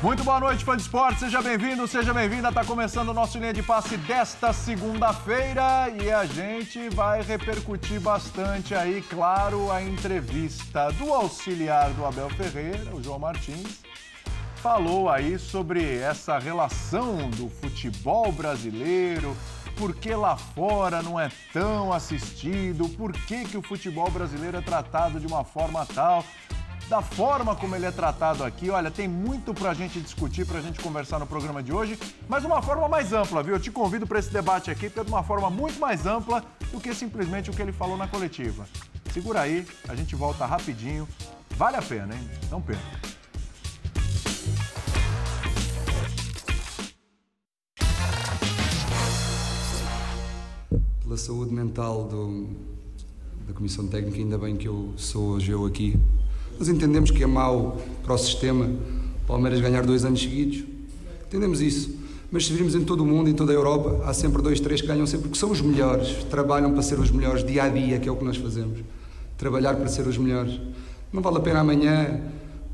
Muito boa noite, fã de esporte. Seja bem-vindo, seja bem-vinda. Está começando o nosso linha de passe desta segunda-feira e a gente vai repercutir bastante aí, claro, a entrevista do auxiliar do Abel Ferreira, o João Martins. Falou aí sobre essa relação do futebol brasileiro, por que lá fora não é tão assistido, por que, que o futebol brasileiro é tratado de uma forma tal da forma como ele é tratado aqui. Olha, tem muito para a gente discutir, para a gente conversar no programa de hoje, mas uma forma mais ampla, viu? Eu te convido para esse debate aqui, porque é de uma forma muito mais ampla do que simplesmente o que ele falou na coletiva. Segura aí, a gente volta rapidinho. Vale a pena, hein? Não perca. Pela saúde mental do, da Comissão Técnica, ainda bem que eu sou hoje eu aqui nós entendemos que é mau para o sistema Palmeiras ganhar dois anos seguidos. Entendemos isso. Mas se virmos em todo o mundo, em toda a Europa, há sempre dois, três que ganham sempre, porque são os melhores. Trabalham para ser os melhores dia a dia, que é o que nós fazemos. Trabalhar para ser os melhores. Não vale a pena amanhã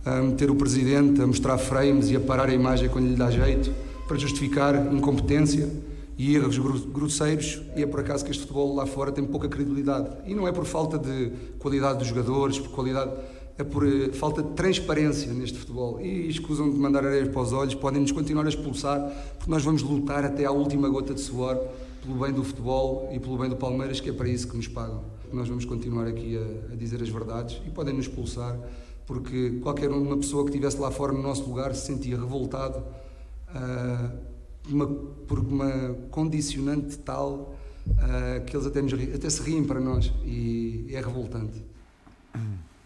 a meter o presidente a mostrar frames e a parar a imagem quando lhe dá jeito, para justificar incompetência e erros grosseiros, e é por acaso que este futebol lá fora tem pouca credibilidade. E não é por falta de qualidade dos jogadores, por qualidade é por eh, falta de transparência neste futebol. E escusam de mandar areias para os olhos, podem-nos continuar a expulsar, porque nós vamos lutar até à última gota de suor pelo bem do futebol e pelo bem do Palmeiras, que é para isso que nos pagam. Nós vamos continuar aqui a, a dizer as verdades e podem nos expulsar, porque qualquer uma pessoa que estivesse lá fora no nosso lugar se sentia revoltado uh, uma, por uma condicionante tal uh, que eles até, nos, até se riem para nós e é revoltante.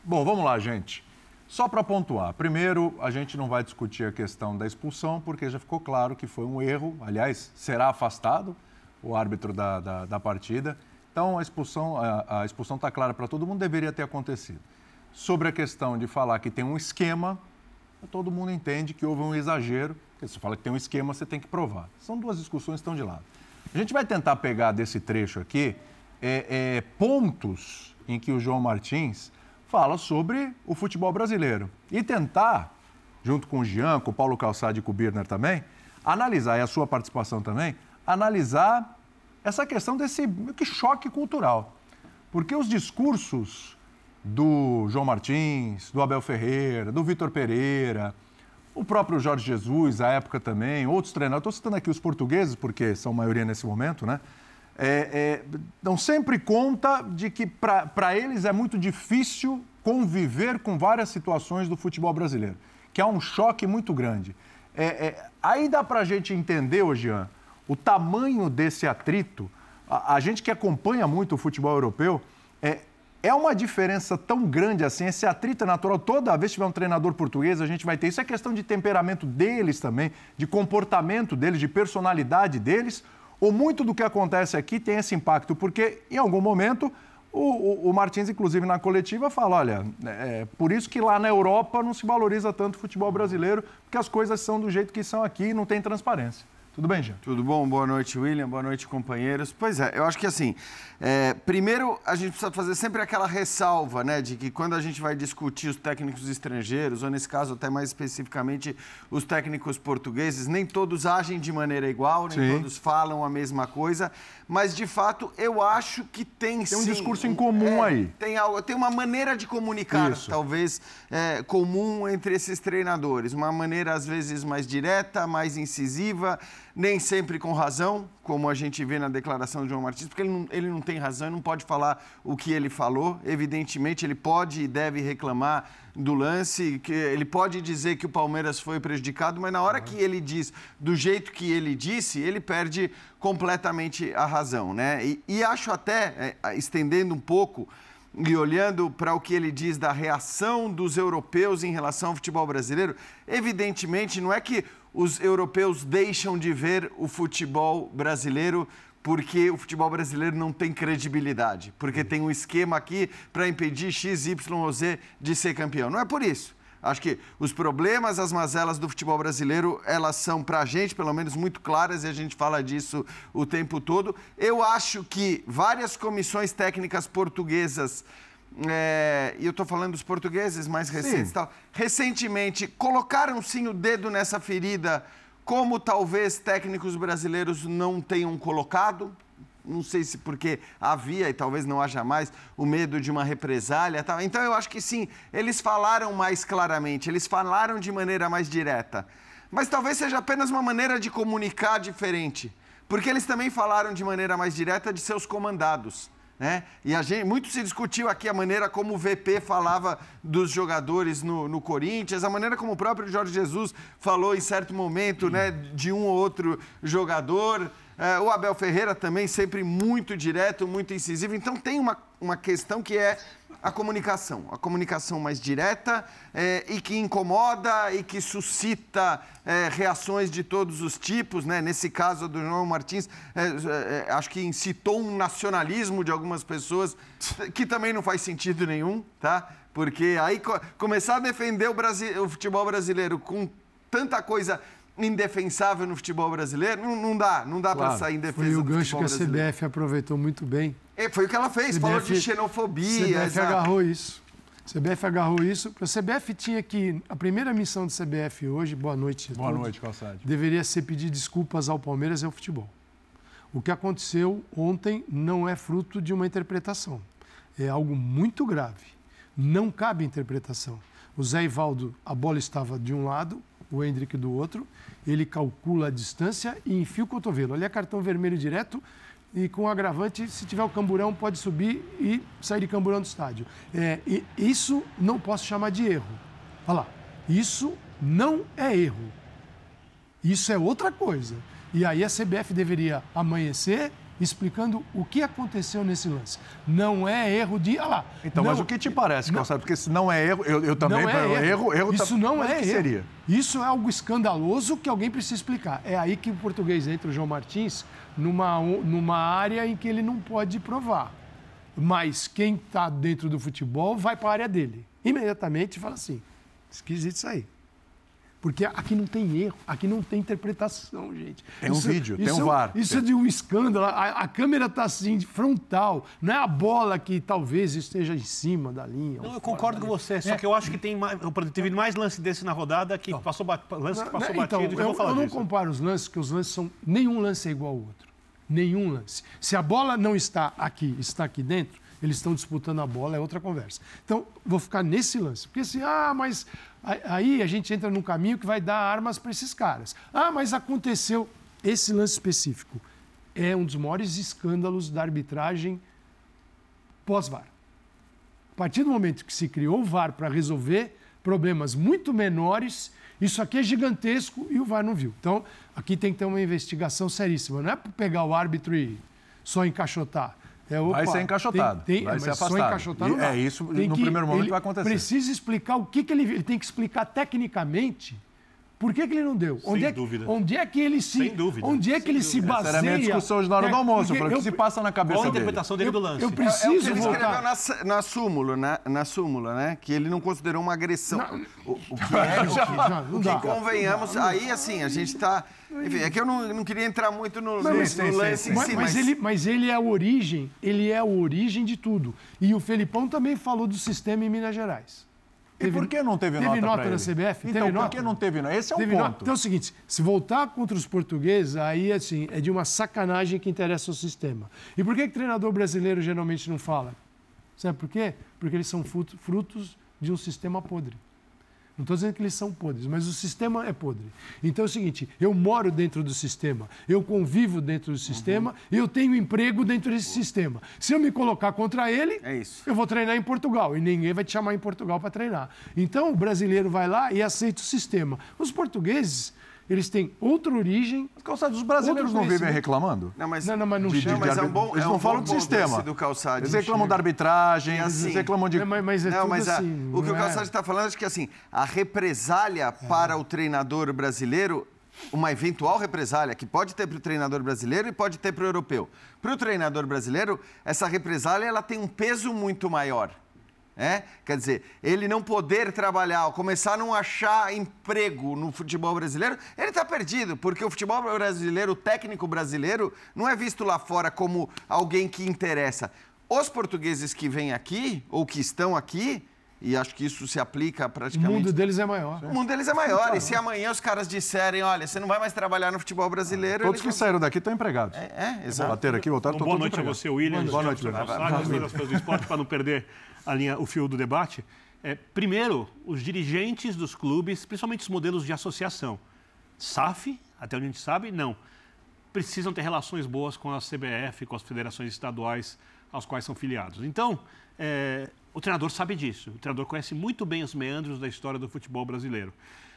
Bom, vamos lá, gente. Só para pontuar, primeiro, a gente não vai discutir a questão da expulsão, porque já ficou claro que foi um erro. Aliás, será afastado o árbitro da, da, da partida. Então, a expulsão a, a expulsão está clara para todo mundo, deveria ter acontecido. Sobre a questão de falar que tem um esquema, todo mundo entende que houve um exagero. Porque se fala que tem um esquema, você tem que provar. São duas discussões que estão de lado. A gente vai tentar pegar desse trecho aqui é, é, pontos em que o João Martins fala sobre o futebol brasileiro. E tentar, junto com o Jean, com o Paulo Calçade e com o Birner também, analisar, e a sua participação também, analisar essa questão desse que choque cultural. Porque os discursos do João Martins, do Abel Ferreira, do Vitor Pereira, o próprio Jorge Jesus, à época também, outros treinadores, estou citando aqui os portugueses, porque são maioria nesse momento, né? É, é, dão sempre conta de que para eles é muito difícil conviver com várias situações do futebol brasileiro, que há um choque muito grande. É, é aí dá para a gente entender, ô Jean, o tamanho desse atrito. A, a, gente que acompanha muito o futebol europeu, é, é uma diferença tão grande assim, esse atrito é natural. Toda vez que tiver um treinador português, a gente vai ter. Isso é questão de temperamento deles também, de comportamento deles, de personalidade deles ou muito do que acontece aqui tem esse impacto, porque em algum momento o, o, o Martins, inclusive na coletiva, fala: olha, é, é por isso que lá na Europa não se valoriza tanto o futebol brasileiro, porque as coisas são do jeito que são aqui e não tem transparência. Tudo bem, Jean? Tudo bom? Boa noite, William. Boa noite, companheiros. Pois é, eu acho que assim, é, primeiro a gente precisa fazer sempre aquela ressalva, né, de que quando a gente vai discutir os técnicos estrangeiros, ou nesse caso até mais especificamente os técnicos portugueses, nem todos agem de maneira igual, nem sim. todos falam a mesma coisa, mas de fato eu acho que tem Tem um sim, discurso em comum é, aí. Tem, algo, tem uma maneira de comunicar, Isso. talvez, é, comum entre esses treinadores. Uma maneira às vezes mais direta, mais incisiva nem sempre com razão, como a gente vê na declaração de João Martins, porque ele não, ele não tem razão, não pode falar o que ele falou. Evidentemente, ele pode e deve reclamar do lance, que ele pode dizer que o Palmeiras foi prejudicado, mas na hora que ele diz do jeito que ele disse, ele perde completamente a razão, né? E, e acho até, é, estendendo um pouco e olhando para o que ele diz da reação dos europeus em relação ao futebol brasileiro, evidentemente não é que os europeus deixam de ver o futebol brasileiro porque o futebol brasileiro não tem credibilidade, porque tem um esquema aqui para impedir X, Y ou Z de ser campeão. Não é por isso. Acho que os problemas, as mazelas do futebol brasileiro, elas são, para a gente, pelo menos, muito claras e a gente fala disso o tempo todo. Eu acho que várias comissões técnicas portuguesas é, e eu estou falando dos portugueses mais recentes, tal, recentemente colocaram sim o dedo nessa ferida, como talvez técnicos brasileiros não tenham colocado? Não sei se porque havia e talvez não haja mais o medo de uma represália. Tal. Então eu acho que sim, eles falaram mais claramente, eles falaram de maneira mais direta. Mas talvez seja apenas uma maneira de comunicar diferente. Porque eles também falaram de maneira mais direta de seus comandados. Né? E a gente, muito se discutiu aqui a maneira como o VP falava dos jogadores no, no Corinthians, a maneira como o próprio Jorge Jesus falou em certo momento né, de um ou outro jogador. É, o Abel Ferreira também sempre muito direto, muito incisivo. Então tem uma, uma questão que é a comunicação, a comunicação mais direta é, e que incomoda e que suscita é, reações de todos os tipos, né? Nesse caso do João Martins, é, acho que incitou um nacionalismo de algumas pessoas que também não faz sentido nenhum, tá? Porque aí co começar a defender o, Brasil, o futebol brasileiro com tanta coisa indefensável no futebol brasileiro, não, não dá, não dá claro. para sair em defesa Foi o gancho que a brasileiro. CBF aproveitou muito bem. É, foi o que ela fez, CBF, falou de xenofobia. CBF exato. agarrou isso. CBF agarrou isso. A CBF tinha que. A primeira missão do CBF hoje, boa noite. Boa todos, noite, Calçade. Deveria ser pedir desculpas ao Palmeiras e ao futebol. O que aconteceu ontem não é fruto de uma interpretação. É algo muito grave. Não cabe interpretação. O Zé Ivaldo, a bola estava de um lado, o Hendrick do outro, ele calcula a distância e enfia o cotovelo. Ali é cartão vermelho direto e com agravante, se tiver o camburão, pode subir e sair de camburão do estádio. É, isso não posso chamar de erro. Olha lá, isso não é erro. Isso é outra coisa. E aí a CBF deveria amanhecer explicando o que aconteceu nesse lance. Não é erro de. Ah lá. Então, não, mas o que te parece, não, Porque se não é erro, eu, eu também. Não é erro. erro, erro Isso não mas é que erro. seria? Isso é algo escandaloso que alguém precisa explicar. É aí que o português entra, o João Martins, numa, numa área em que ele não pode provar. Mas quem está dentro do futebol vai para a área dele. Imediatamente fala assim: esquisito isso aí. Porque aqui não tem erro, aqui não tem interpretação, gente. Tem um isso, vídeo, tem um VAR. Isso é de um escândalo. A, a câmera está assim, frontal. Não é a bola que talvez esteja em cima da linha. Não, eu concordo com você, só é. que eu acho que tem mais, teve mais lance desse na rodada que não. passou, lance que passou então, batido. Eu, eu não comparo os lances, porque os lances são. Nenhum lance é igual ao outro. Nenhum lance. Se a bola não está aqui, está aqui dentro, eles estão disputando a bola, é outra conversa. Então, vou ficar nesse lance. Porque assim, ah, mas Aí a gente entra num caminho que vai dar armas para esses caras. Ah, mas aconteceu. Esse lance específico é um dos maiores escândalos da arbitragem pós-VAR. A partir do momento que se criou o VAR para resolver problemas muito menores, isso aqui é gigantesco e o VAR não viu. Então, aqui tem que ter uma investigação seríssima. Não é para pegar o árbitro e só encaixotar. É, opa, vai ser encaixotado, tem, tem, vai ser afastado. Só encaixotar não É isso, tem no que, primeiro momento vai acontecer. Precisa explicar o que, que ele... Ele tem que explicar tecnicamente por que, que ele não deu? Sem onde é, dúvida. Onde é que ele se, Sem dúvida. Onde é que Sem ele dúvida. se baseia? Essa era a minha discussão hoje na hora é, do almoço. Porque o que se passa na cabeça Qual a interpretação dele, dele do lance? Eu preciso é, é o que ele voltar. escreveu na, na súmula, né? na súmula, né? Que ele não considerou uma agressão. Não, o, o, que é, o que, o que convenhamos, aí assim, a gente está... Enfim, é que eu não, não queria entrar muito no, no, mas, no lance mas, mas, ele, mas ele é a origem, ele é a origem de tudo. E o Felipão também falou do sistema em Minas Gerais. Teve, e por que não teve, teve nota, nota da CBF? Então, teve por que não teve nota? Esse é o teve ponto. Nota. Então é o seguinte, se voltar contra os portugueses, aí assim, é de uma sacanagem que interessa o sistema. E por que o treinador brasileiro geralmente não fala? Sabe por quê? Porque eles são frutos de um sistema podre. Não estou dizendo que eles são podres, mas o sistema é podre. Então é o seguinte: eu moro dentro do sistema, eu convivo dentro do sistema, uhum. eu tenho emprego dentro desse sistema. Se eu me colocar contra ele, é eu vou treinar em Portugal e ninguém vai te chamar em Portugal para treinar. Então o brasileiro vai lá e aceita o sistema. Os portugueses eles têm outra origem. Calçado, os brasileiros não vivem reclamando? Não, mas não, não, mas não de, chama. De, de, é um bom, eles é não um falam do sistema. Do calçado, eles reclamam da arbitragem, assim, eles reclamam de. É, mas é não, mas assim, a, o que o calçado está falando é que assim, a represália é. para o treinador brasileiro uma eventual represália que pode ter para o treinador brasileiro e pode ter para o europeu. Para o treinador brasileiro, essa represália ela tem um peso muito maior. É? Quer dizer, ele não poder trabalhar, começar a não achar emprego no futebol brasileiro, ele está perdido, porque o futebol brasileiro, o técnico brasileiro, não é visto lá fora como alguém que interessa. os portugueses que vêm aqui, ou que estão aqui, e acho que isso se aplica O praticamente. mundo deles é maior. O mundo deles é maior. E se amanhã os caras disserem, olha, você não vai mais trabalhar no futebol brasileiro. Todos que vão- saíram daqui estão empregados. É, é, exato. Bateram aqui, voltaram, Então, boa noite a empregados. você, William. Boa noite, Boa William. noite, coisas do esporte, para não perder a linha, o fio do debate. É, primeiro, os dirigentes dos clubes, principalmente os modelos de associação. SAF, até onde a gente sabe, não. Precisam ter relações boas com a CBF, com as federações estaduais aos quais são filiados. Então, é, o treinador sabe disso. O treinador conhece muito bem os meandros da história do futebol brasileiro.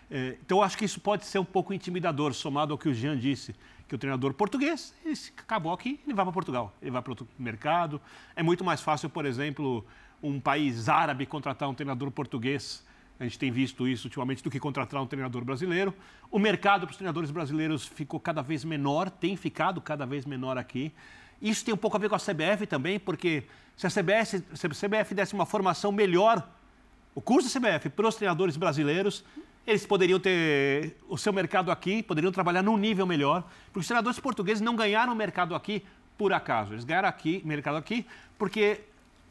É, então, acho que isso pode ser um pouco intimidador, somado ao que o Jean disse, que o treinador português, ele acabou aqui, ele vai para Portugal, ele vai para outro mercado. É muito mais fácil, por exemplo, um país árabe contratar um treinador português. A gente tem visto isso ultimamente do que contratar um treinador brasileiro. O mercado para os treinadores brasileiros ficou cada vez menor, tem ficado cada vez menor aqui. Isso tem um pouco a ver com a CBF também, porque se a CBF, se a CBF desse uma formação melhor o curso da CBF para os treinadores brasileiros, eles poderiam ter o seu mercado aqui, poderiam trabalhar num nível melhor, porque os treinadores portugueses não ganharam mercado aqui por acaso. Eles ganharam aqui, mercado aqui porque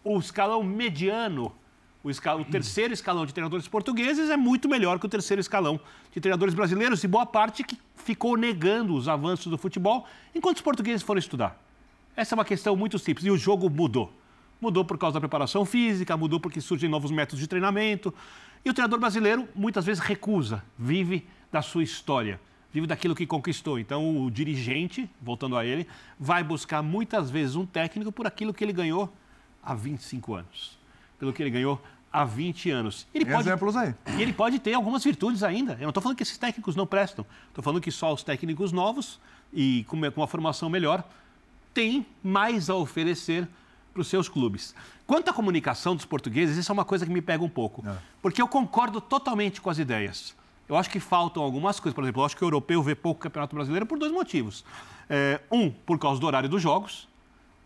o escalão mediano, o, esca- o terceiro escalão de treinadores portugueses é muito melhor que o terceiro escalão de treinadores brasileiros e boa parte que ficou negando os avanços do futebol enquanto os portugueses foram estudar. Essa é uma questão muito simples e o jogo mudou. Mudou por causa da preparação física, mudou porque surgem novos métodos de treinamento. E o treinador brasileiro muitas vezes recusa, vive da sua história, vive daquilo que conquistou. Então o dirigente, voltando a ele, vai buscar muitas vezes um técnico por aquilo que ele ganhou há 25 anos, pelo que ele ganhou há 20 anos. Ele Tem exemplos aí. e ele pode ter algumas virtudes ainda. Eu não estou falando que esses técnicos não prestam. Estou falando que só os técnicos novos e com uma formação melhor têm mais a oferecer para os seus clubes. Quanto à comunicação dos portugueses, isso é uma coisa que me pega um pouco. Porque eu concordo totalmente com as ideias. Eu acho que faltam algumas coisas. Por exemplo, eu acho que o europeu vê pouco Campeonato Brasileiro por dois motivos. É, um, por causa do horário dos jogos.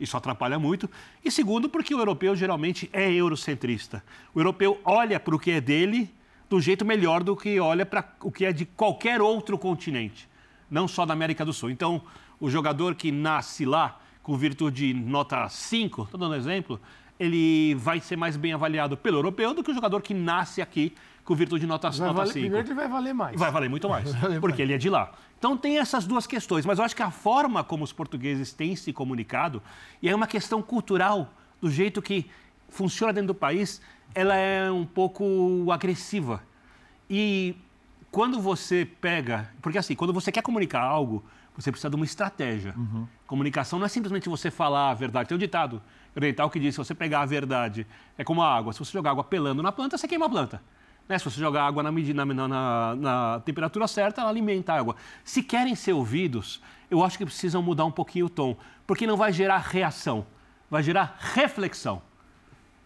Isso atrapalha muito. E segundo, porque o europeu geralmente é eurocentrista. O europeu olha para o que é dele do jeito melhor do que olha para o que é de qualquer outro continente, não só da América do Sul. Então, o jogador que nasce lá com virtude de nota 5, estou dando um exemplo, ele vai ser mais bem avaliado pelo europeu do que o jogador que nasce aqui com virtude de nota, Vai nota valer- 5. primeiro ele vai valer mais. Vai valer muito mais, valer porque mais. ele é de lá. Então tem essas duas questões, mas eu acho que a forma como os portugueses têm se comunicado, e é uma questão cultural, do jeito que funciona dentro do país, ela é um pouco agressiva. E quando você pega. Porque assim, quando você quer comunicar algo, você precisa de uma estratégia. Comunicação não é simplesmente você falar a verdade. Tem um ditado oriental que diz: se você pegar a verdade, é como a água. Se você jogar água pelando na planta, você queima a planta. Né? Se você jogar água na, medida, na, na- na temperatura certa, ela alimenta a água. Se querem ser ouvidos, eu acho que precisam mudar um pouquinho o tom. Porque não vai gerar reação, vai gerar reflexão.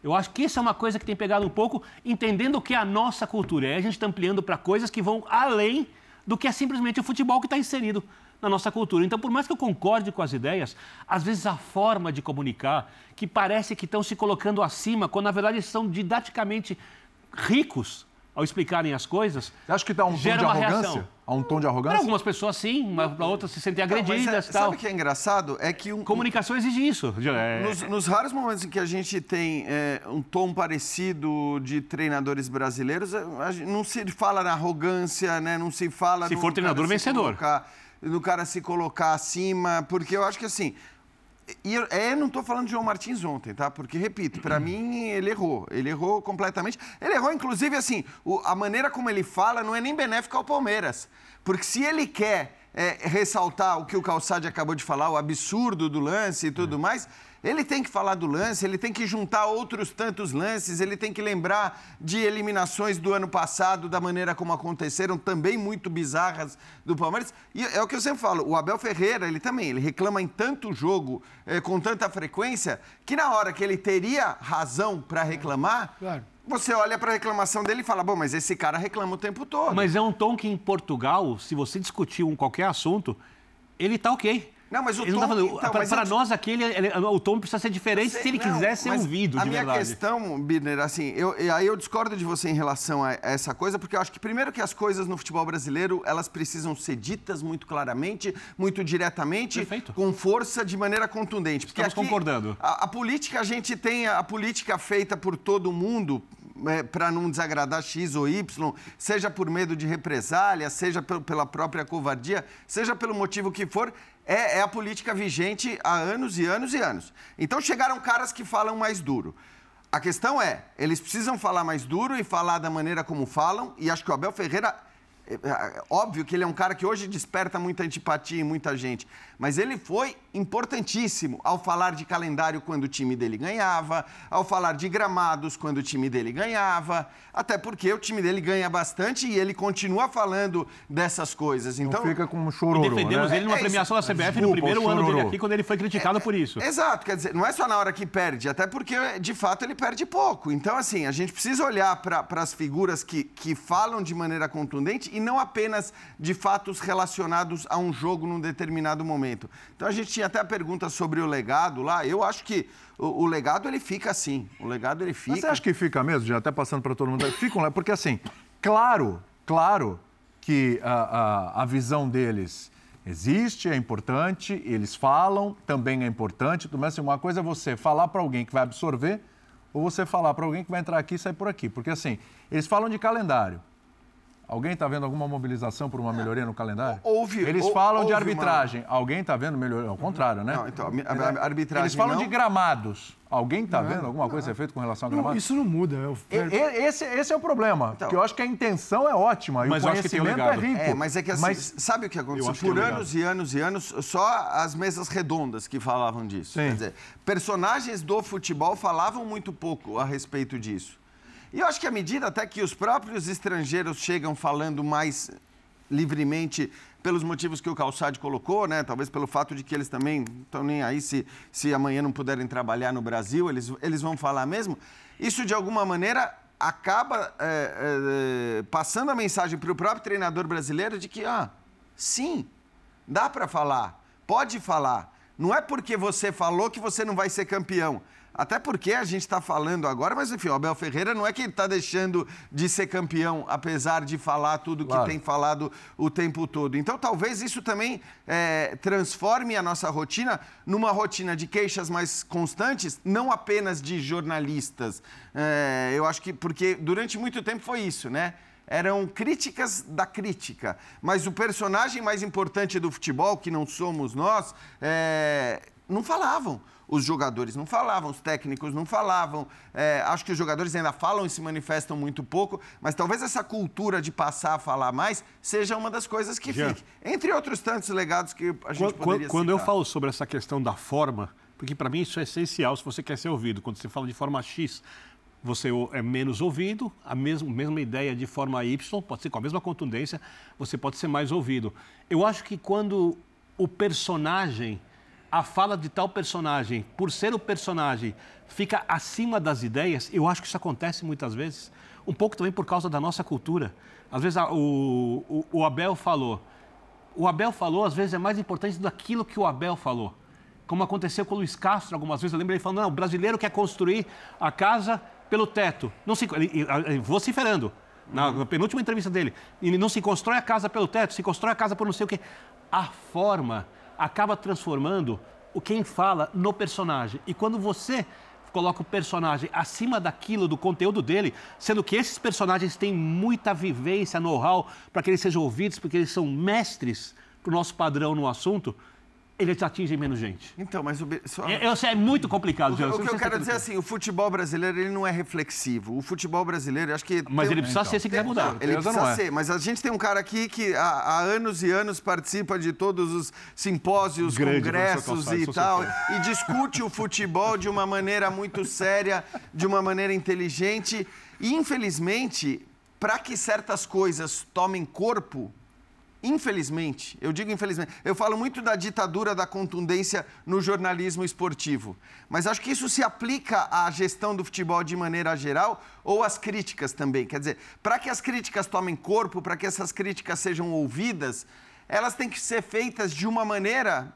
Eu acho que isso é uma coisa que tem pegado um pouco, entendendo o que é a nossa cultura. Aí a gente está ampliando para coisas que vão além do que é simplesmente o futebol que está inserido na nossa cultura. Então, por mais que eu concorde com as ideias, às vezes a forma de comunicar, que parece que estão se colocando acima, quando na verdade são didaticamente ricos ao explicarem as coisas, Você acha que dá um tom de arrogância? reação. Há um tom de para arrogância? algumas pessoas sim, mas para outras se sentem Não, mas é- agredidas e tal. Sabe o que é engraçado? É que um, Comunicação exige isso. É- Nos, nos raros momentos em que a gente tem é, um tom parecido de treinadores brasileiros, não se fala na arrogância, né? não se fala Se no for treinador, cara vencedor. colocar- no cara se colocar acima, porque eu acho que assim. E eu é, não estou falando de João Martins ontem, tá? Porque, repito, para mim ele errou. Ele errou completamente. Ele errou, inclusive, assim, o- a maneira como ele fala não é nem benéfica ao Palmeiras. Porque se ele quer é, ressaltar o que o Calçade acabou de falar, o absurdo do lance e tudo mais, ele tem que falar do lance, ele tem que juntar outros tantos lances, ele tem que lembrar de eliminações do ano passado, da maneira como aconteceram, também muito bizarras do Palmeiras. E é o que eu sempre falo, o Abel Ferreira, ele também, ele reclama em tanto jogo, eh, com tanta frequência, que na hora que ele teria razão para reclamar, Claro. você olha para a reclamação dele e fala, bom, mas esse cara reclama o tempo todo. Mas é um tom que em Portugal, se você discutir um qualquer assunto, ele tá ok. Não, mas o ele tom. Tá falando, então, para, para eu- nós, aquele, ele- o tom precisa ser diferente Sei, se ele não, quiser ser ouvido, a de minha verdade. questão, Birner, assim, eu, aí eu discordo de você em relação a essa coisa, porque eu acho que primeiro que as coisas no futebol brasileiro, elas precisam ser ditas muito claramente, muito diretamente, Perfeito. com força, de maneira contundente. Porque Estamos concordando. A, a política, a gente tem a, a política feita por todo mundo, para não desagradar X ou Y, seja por medo de represália, seja pel- pela própria covardia, seja pelo motivo que for, é, é a política vigente há anos e anos e anos. Então chegaram caras que falam mais duro. A questão é, eles precisam falar mais duro e falar da maneira como falam, e acho que o Abel Ferreira óbvio que ele é um cara que hoje desperta muita antipatia em muita gente, mas ele foi importantíssimo ao falar de calendário quando o time dele ganhava, ao falar de gramados quando o time dele ganhava, até porque o time dele ganha bastante e ele continua falando dessas coisas. Então Então, fica com um E chororô, defendemos né? ele numa É premiação da CBF no Desculpa, primeiro o ano dele aqui, quando ele foi criticado por isso. Exato, quer dizer, não é só na hora que perde, até porque de fato ele perde pouco. Então, assim, a gente precisa olhar para as figuras que, que falam de maneira contundente e não apenas de fatos relacionados a um jogo num determinado momento. Então, a gente tinha até a pergunta sobre o legado lá. Eu acho que o, o legado ele fica assim. O legado ele fica. Mas você acha que fica mesmo, já até passando para todo mundo? Ficam lá, porque assim, claro, claro que a, a, a visão deles existe, é importante, eles falam, também é importante, mas assim, uma coisa é você falar para alguém que vai absorver ou você falar para alguém que vai entrar aqui e sair por aqui. Porque assim, eles falam de calendário. Alguém está vendo alguma mobilização por uma melhoria no calendário? Houve- Eles hou- falam de houve arbitragem. Alguém está vendo melhoria? Ao contrário, né? Não, então, a a- a arbitragem Eles falam não. de gramados. Alguém está vendo alguma coisa ser feita com relação a Não, gramados? isso não muda. é o E- e- Esse, esse é o problema. porque eu acho que a intenção é ótima e Mas eu que tem o conhecimento é rico. É, mas é que assim, Mas- sabe o que aconteceu? que Por é legal. anos e anos e anos, só as mesas redondas que falavam disso. Sim. Quer dizer, personagens do futebol falavam muito pouco a respeito disso. E eu acho que à medida até que os próprios estrangeiros chegam falando mais livremente pelos motivos que o Calçade colocou, né? Talvez pelo fato de que eles também estão nem aí se, se amanhã não puderem trabalhar no Brasil, eles, eles vão falar mesmo. Isso, de alguma maneira, acaba é, é, passando a mensagem para o próprio treinador brasileiro de que, ah, sim, dá para falar, pode falar. Não é porque você falou que você não vai ser campeão. Até porque a gente está falando agora, mas enfim, o Abel Ferreira não é que ele está deixando de ser campeão, apesar de falar tudo que Claro. tem falado o tempo todo. Então, talvez isso também é, transforme a nossa rotina numa rotina de queixas mais constantes, não apenas de jornalistas. É, eu acho que, porque durante muito tempo foi isso, né? Eram críticas da crítica. Mas o personagem mais importante do futebol, que não somos nós, é, não falavam. Os jogadores não falavam, os técnicos não falavam. É, acho que os jogadores ainda falam e se manifestam muito pouco, mas talvez essa cultura de passar a falar mais seja uma das coisas que Jean. fique. Entre outros tantos legados que a gente Quando, poderia quando eu citar. falo sobre essa questão da forma, porque para mim isso é essencial se você quer ser ouvido. Quando você fala de forma X, você é menos ouvido, a mesma, mesma ideia de forma Y, pode ser com a mesma contundência, você pode ser mais ouvido. Eu acho que quando o personagem, a fala de tal personagem, por ser o personagem, fica acima das ideias, eu acho que isso acontece muitas vezes, um pouco também por causa da nossa cultura. Às vezes a- o, o, o Abel falou, o Abel falou, às vezes, é mais importante daquilo que o Abel falou. Como aconteceu com o Luiz Castro algumas vezes. Eu lembro ele falando, não, o brasileiro quer construir a casa pelo teto. Não se, ele- ele vociferando, na, na penúltima entrevista dele. Ele não se constrói a casa pelo teto, se constrói a casa por não sei o quê. A forma acaba transformando o quem fala no personagem. E quando você coloca o personagem acima daquilo, do conteúdo dele, sendo que esses personagens têm muita vivência, know-how, para que eles sejam ouvidos, porque eles são mestres para o nosso padrão no assunto, eles atingem menos gente. Então, mas o... Be- só- É, eu sei, é muito complicado, O, o que eu quero dizer é assim, o futebol brasileiro ele não é reflexivo. O futebol brasileiro, eu acho que... Mas tem ele precisa ser se quiser mudar. Ele precisa não é. ser, mas a gente tem um cara aqui que há, há anos e anos participa de todos os simpósios, Grande, congressos Calçado, e tal, e discute o futebol de uma maneira muito séria, de uma maneira inteligente. E, infelizmente, para que certas coisas tomem corpo, Infelizmente, eu digo infelizmente, eu falo muito da ditadura da contundência no jornalismo esportivo, mas acho que isso se aplica à gestão do futebol de maneira geral ou às críticas também. Quer dizer, para que as críticas tomem corpo, para que essas críticas sejam ouvidas, elas têm que ser feitas de uma maneira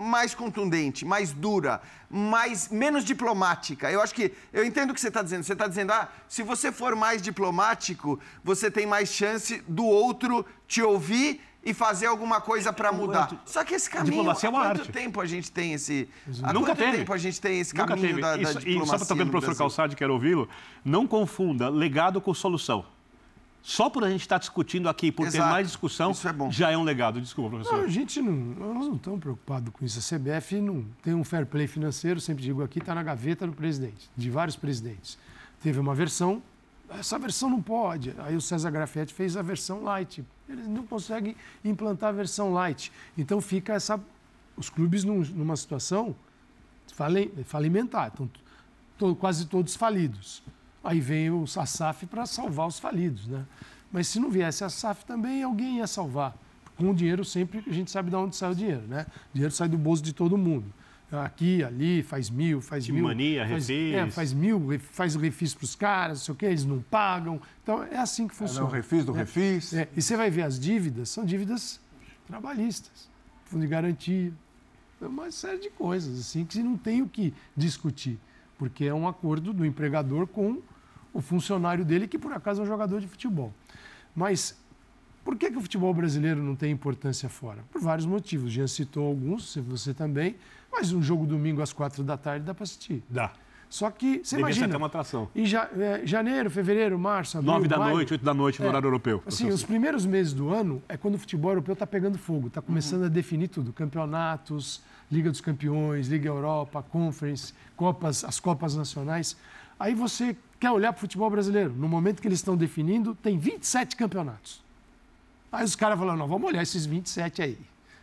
mais contundente, mais dura, mais menos diplomática. Eu acho que eu entendo o que você está dizendo. Você está dizendo, ah, se você for mais diplomático, você tem mais chance do outro te ouvir e fazer alguma coisa para mudar. Só que esse caminho, diplomacia é uma há quanto arte. tempo a gente tem esse... Há Nunca quanto teve. tempo a gente tem esse caminho da, da diplomacia e só para no no professor? Calçade, quero ouvi-lo, não confunda legado com solução. Só por a gente estar discutindo aqui, por ter Exato. mais discussão, Isso é bom. já é um legado. Desculpa, Não, professor. a gente não, nós não estamos preocupados com isso. A CBF não tem um fair play financeiro, sempre digo aqui, está na gaveta do presidente, de vários presidentes. Teve uma versão, essa versão não pode. Aí o César Grafetti fez a versão light. Eles não conseguem implantar a versão light. Então fica essa, os clubes num- numa situação fali- falimentar, estão to- quase todos falidos. Aí vem o a SAF para salvar os falidos, né? Mas se não viesse a SAF também, alguém ia salvar. Com o dinheiro sempre, a gente sabe de onde sai o dinheiro, né? O dinheiro sai do bolso de todo mundo. Aqui, ali, faz mil, faz Time mil. Mania, faz, refis. É, faz mil, faz refis para os caras, não sei o quê, eles não pagam. Então, é assim que É, funciona. não, refis do né? refis. É, e você vai ver as dívidas, são dívidas trabalhistas, fundo de garantia, é uma série de coisas assim que não tem o que discutir, porque é um acordo do empregador com o funcionário dele que por acaso é um jogador de futebol. Mas por que, que o futebol brasileiro não tem importância fora? Por vários motivos. Jean citou alguns, você também, mas um jogo domingo às quatro da tarde dá para assistir. Dá. Só que você Devia ser imagina, até uma atração. em ja- é, janeiro, fevereiro, março, abril, Nove da maio, noite, oito da noite, no É. horário europeu. Assim, os primeiros meses do ano é quando o futebol europeu está pegando fogo, está começando a definir tudo. Campeonatos, Liga dos Campeões, Liga Europa, Conference, Copas, as Copas Nacionais. Aí você quer olhar para o futebol brasileiro. No momento que eles estão definindo, tem 27 campeonatos. Aí os caras falam, não, vamos olhar esses 27 aí.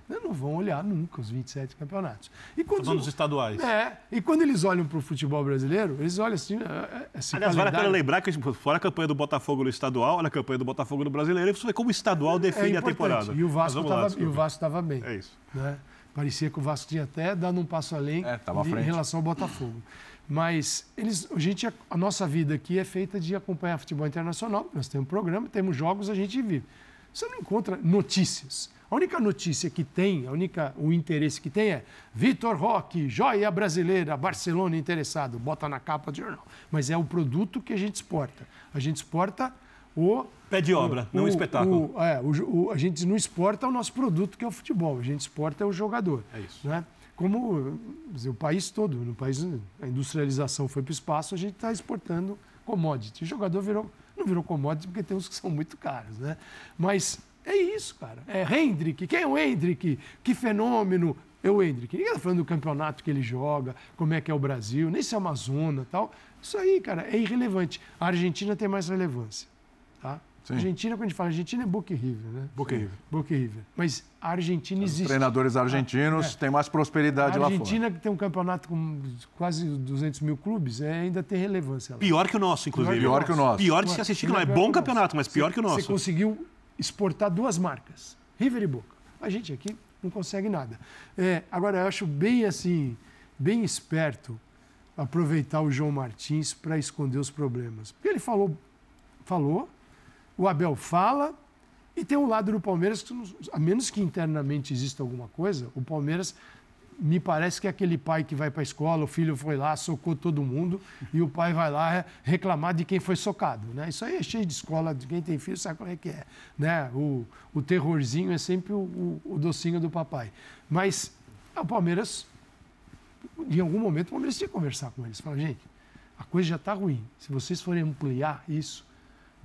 Não, não vão olhar nunca os 27 campeonatos. E quando, Falando dos estaduais. é, e quando eles olham para o futebol brasileiro, eles olham assim... é, é, esse Aliás, vale a pena calendário- lembrar que, tipo, fora a campanha do Botafogo no estadual, olha a campanha do Botafogo no brasileiro, e você vê como o estadual define a É importante. temporada. E o Vasco estava bem. É isso. né? Parecia que o Vasco tinha até dado um passo além É, de- em relação ao Botafogo. Mas eles, a, gente, a nossa vida aqui é feita de acompanhar futebol internacional. Nós temos programa, temos jogos, a gente vive. Você não encontra notícias. A única notícia que tem, a única, o interesse que tem é Vitor Roque, joia brasileira, Barcelona interessado, bota na capa do jornal. Mas é o produto que a gente exporta. A gente exporta o Pé de obra, não um espetáculo. o- é, o o- a gente não exporta o nosso produto, que é o futebol. A gente exporta o jogador. É isso. Né? Como dizer, o país todo, no país a industrialização foi para o espaço, a gente está exportando commodity. O jogador virou, não virou commodity porque tem uns que são muito caros, né? Mas é isso, cara. É Hendrick. Quem é o Hendrick? Que fenômeno é o Hendrick? Ninguém está falando do campeonato que ele joga, como é que é o Brasil, nem se é Amazônia e tal. Isso aí, cara, é irrelevante. A Argentina tem mais relevância. Tá? Sim. Argentina, quando a gente fala Argentina, é Boca River, né? Boca River. Boca River. Mas a Argentina Os existe. treinadores argentinos É. têm mais prosperidade A lá fora. Argentina, que tem um campeonato com quase 200 mil clubes, é, ainda tem relevância lá. Pior que o nosso, inclusive. Pior que o nosso. Pior de se assistir, não é Pior bom que campeonato, mas pior que o Você nosso. conseguiu exportar duas marcas, River e Boca. A gente aqui não consegue nada. É, agora, eu acho bem assim, bem esperto aproveitar o João Martins para esconder os problemas. Porque ele falou, falou, o Abel fala, e tem um lado do Palmeiras que, a menos que internamente exista alguma coisa, o Palmeiras me parece que é aquele pai que vai para a escola, o filho foi lá, socou todo mundo, e o pai vai lá reclamar de quem foi socado. Né? Isso aí é cheio de escola, de quem tem filho sabe como é que é. Né? O, o terrorzinho é sempre o, o- o docinho do papai. Mas é, o Palmeiras, em algum momento, o Palmeiras tinha que conversar com eles. Falar, gente, a coisa já está ruim. Se vocês forem ampliar isso,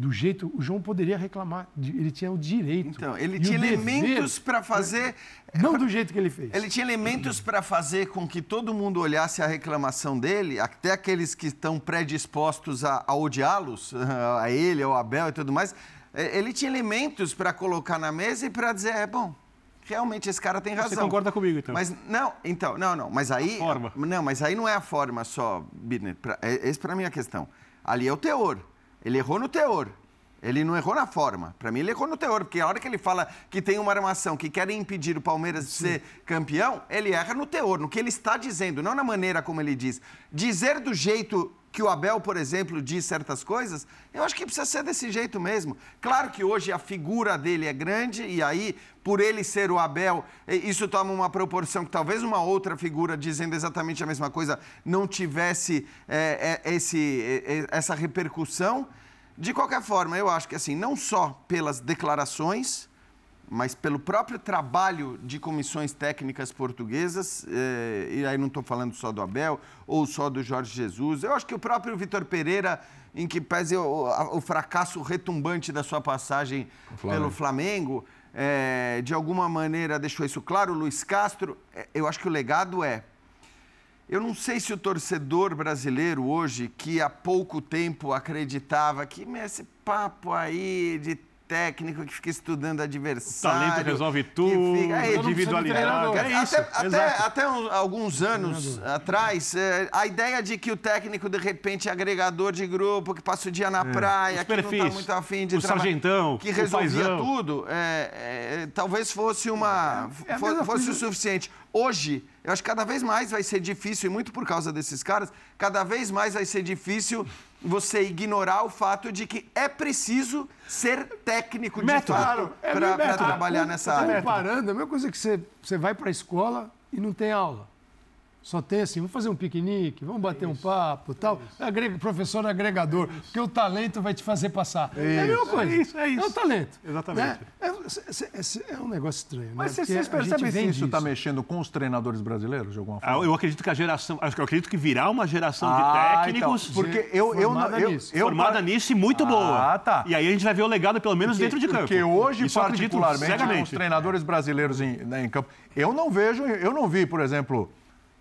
do jeito. O João poderia reclamar, ele tinha o direito. Então, ele tinha elementos para fazer. Não do jeito que ele fez. Ele tinha elementos para fazer com que todo mundo olhasse a reclamação dele, até aqueles que estão predispostos a, a odiá-los, a ele, ao Abel e tudo mais. É, Ele tinha elementos para colocar na mesa e para dizer, é bom, realmente esse cara tem razão. Você concorda comigo, então? Mas não, então, não, não, mas aí, forma. não, mas aí não é a forma só, Birner. Pra, é, esse para mim é a questão. Ali é o teor. Ele errou no teor. Ele não errou na forma. Para mim, ele errou no teor, porque a hora que ele fala que tem uma armação que querem impedir o Palmeiras de ser campeão, ele erra no teor, no que ele está dizendo, não na maneira como ele diz. Dizer do jeito que o Abel, por exemplo, diz certas coisas, eu acho que precisa ser desse jeito mesmo. Claro que hoje a figura dele é grande e aí, por ele ser o Abel, isso toma uma proporção que talvez uma outra figura dizendo exatamente a mesma coisa não tivesse é, é, esse, é, essa repercussão. De qualquer forma, eu acho que assim, não só pelas declarações, mas pelo próprio trabalho de comissões técnicas portuguesas, eh, e aí não estou falando só do Abel ou só do Jorge Jesus, eu acho que o próprio Vitor Pereira, em que pese o, o, fracasso retumbante da sua passagem Flamengo. pelo Flamengo, eh, de alguma maneira deixou isso claro, Luiz Castro, eh, eu acho que o legado é eu não sei se o torcedor brasileiro hoje, que há pouco tempo acreditava que esse papo aí de técnico que fica estudando adversário. O talento resolve tudo, fica, é, individualidade. É isso, até, até, até um, alguns anos atrás, é, a ideia de que o técnico, de repente, é agregador de grupo, que passa o dia na é. praia, que não está muito afim de o sargentão, que resolvia tudo, é, é, talvez fosse, uma, é, fosse, fosse o suficiente. Hoje, eu acho que cada vez mais vai ser difícil, e muito por causa desses caras, cada vez mais vai ser difícil você ignorar o fato de que é preciso ser técnico de método. fato é para trabalhar nessa área. Comparando, é a mesma coisa que você, você vai para a escola e não tem aula. Só tem assim, vamos fazer um piquenique, vamos bater um papo tal. Agrega, professor agregador, porque o talento vai te fazer passar. Isso, é a mesma coisa. É isso, é isso. É o talento. Exatamente. Né? É, é, é, um negócio estranho. Mas né? vocês percebem se isso está mexendo com os treinadores brasileiros de alguma forma? Ah, eu acredito que a geração. Eu acredito que virá uma geração ah, de técnicos. Então, porque eu, eu, formada eu, nisso. Eu, formada eu, nisso e muito boa. Ah, tá. E aí a gente vai ver o legado, pelo menos, porque, dentro de campo. Porque hoje, isso particularmente, com os treinadores brasileiros em, né, em campo, eu não vejo, eu não vi, por exemplo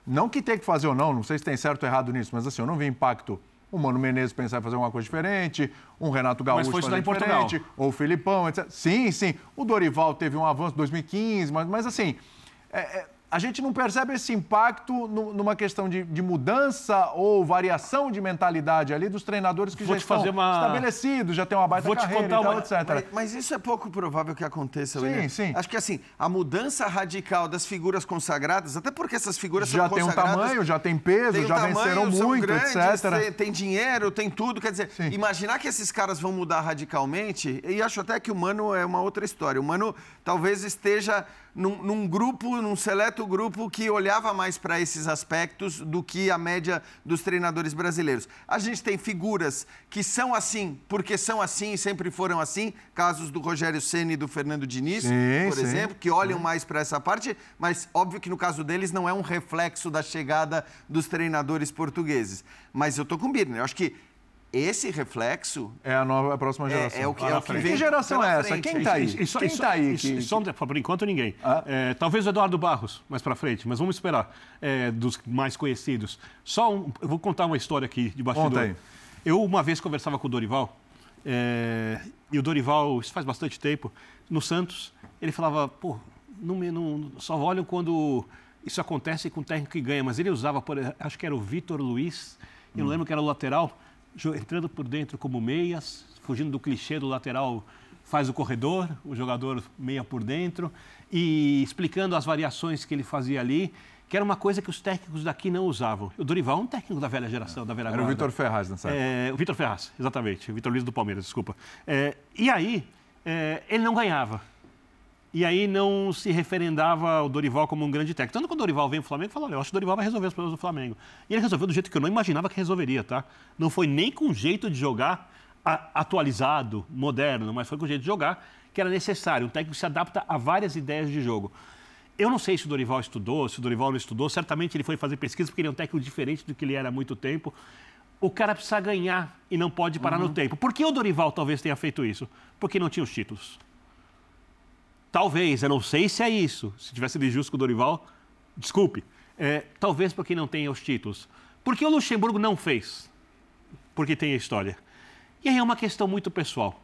não que tem que fazer ou não, não sei se tem certo ou errado nisso, mas assim, eu não vi impacto o Mano Menezes pensar em fazer alguma coisa diferente, um Renato Gaúcho mas foi fazer diferente, Portugal. ou o Filipão, etc. Sim, sim. O Dorival teve um avanço em 2015, mas, mas assim, é, é, a gente não percebe esse impacto numa questão de, de, mudança ou variação de mentalidade ali dos treinadores que Vou já estão uma... estabelecidos, já tem uma baita Vou carreira te contar uma... etc. Mas, mas, isso é pouco provável que aconteça, Sim, William. sim. Acho que assim, a mudança radical das figuras consagradas, até porque essas figuras já são tem um tamanho, já tem peso, tem um já tamanho, venceram muito, grandes, etc. Tem, tem, dinheiro, tem tudo. Quer dizer, sim. imaginar que esses caras vão mudar radicalmente, e acho até que o Mano é uma outra história. O Mano talvez esteja num, num, grupo, num seleto grupo que olhava mais para esses aspectos do que a média dos treinadores brasileiros. A gente tem figuras que são assim porque são assim e sempre foram assim, casos do Rogério Ceni e do Fernando Diniz, sim, por sim, exemplo, que olham sim. mais para essa parte, mas óbvio que no caso deles não é um reflexo da chegada dos treinadores portugueses. Mas eu estou com o Birner, eu acho que esse reflexo é a nova a próxima geração. É, é o que, é o que vem. Que geração é essa? Quem está aí? Isso, Quem está aí? Isso, isso, que... por enquanto ninguém. Ah? É, talvez o Eduardo Barros mais para frente, mas vamos esperar é, dos mais conhecidos. Só um, eu vou contar uma história aqui de bastidor. Aí. Eu uma vez conversava com o Dorival é, e o Dorival, isso faz bastante tempo, no Santos, ele falava, pô, não, não, só olham quando isso acontece com o técnico que ganha, mas ele usava, por, acho que era o Vitor Luiz, eu hum. lembro que era o lateral entrando por dentro como meias, fugindo do clichê do lateral faz o corredor, o jogador meia por dentro, e explicando as variações que ele fazia ali, que era uma coisa que os técnicos daqui não usavam. O Dorival é um técnico da velha geração, da velha Era guarda. o Vitor Ferraz nessa época. É, o Vitor Ferraz, exatamente. O Vitor Luiz do Palmeiras, desculpa. É, e aí, é, ele não ganhava. E aí não se referendava o Dorival como um grande técnico. Tanto que o Dorival veio o Flamengo e falou, olha, eu acho que o Dorival vai resolver os problemas do Flamengo. E ele resolveu do jeito que eu não imaginava que resolveria, tá? Não foi nem com jeito de jogar atualizado, moderno, mas foi com o jeito de jogar que era necessário. Um técnico que se adapta a várias ideias de jogo. Eu não sei se o Dorival estudou, se o Dorival não estudou. Certamente ele foi fazer pesquisa porque ele é um técnico diferente do que ele era há muito tempo. O cara precisa ganhar e não pode parar uhum. no tempo. Por que o Dorival talvez tenha feito isso? Porque não tinha os títulos. Talvez, eu não sei se é isso. Se tivesse de justo com o Dorival, desculpe. É, talvez porque não tenha os títulos. Porque o Luxemburgo não fez? Porque tem a história. E aí é uma questão muito pessoal.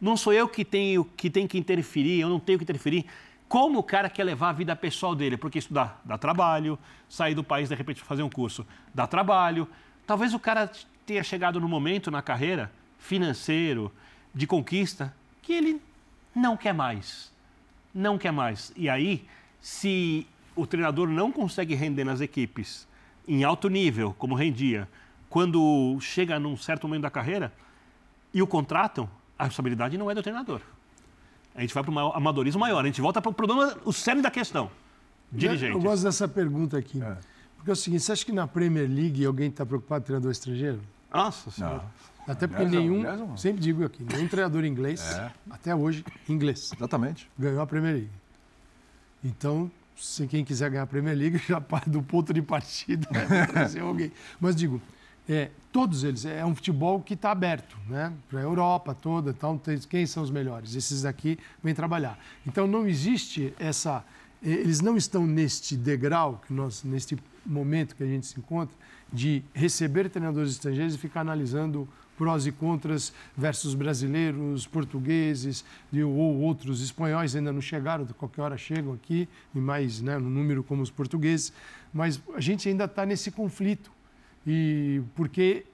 Não sou eu que tenho que, tem que interferir, eu não tenho que interferir. Como o cara quer levar a vida pessoal dele? Porque isso dá, dá trabalho, sair do país de repente fazer um curso dá trabalho. Talvez o cara tenha chegado no momento na carreira financeiro, de conquista que ele não quer mais. Não quer mais. E aí, se o treinador não consegue render nas equipes em alto nível, como rendia, quando chega num certo momento da carreira e o contratam, a responsabilidade não é do treinador. A gente vai para um amadorismo maior, a gente volta para o problema, o cerne da questão. Dirigente. Eu gosto dessa pergunta aqui. É. Porque é o seguinte, você acha que na Premier League alguém está preocupado com treinador estrangeiro? Nossa senhora. Até porque nenhum, sempre digo aqui, nenhum treinador inglês, é. até hoje, inglês. Exatamente. Ganhou a Premier League. Então, se quem quiser ganhar a Premier League, já parte do ponto de partida é trazer alguém. Mas digo, é, todos eles, é um futebol que está aberto, né? Para a Europa toda, então tem, quem são os melhores? Esses daqui vêm trabalhar. Então não existe essa, eles não estão neste degrau que nós, neste momento que a gente se encontra, de receber treinadores estrangeiros e ficar analisando prós e contras versus brasileiros, portugueses ou outros espanhóis ainda não chegaram, de qualquer hora chegam aqui, e mais né, no número como os portugueses, mas a gente ainda está nesse conflito, e porque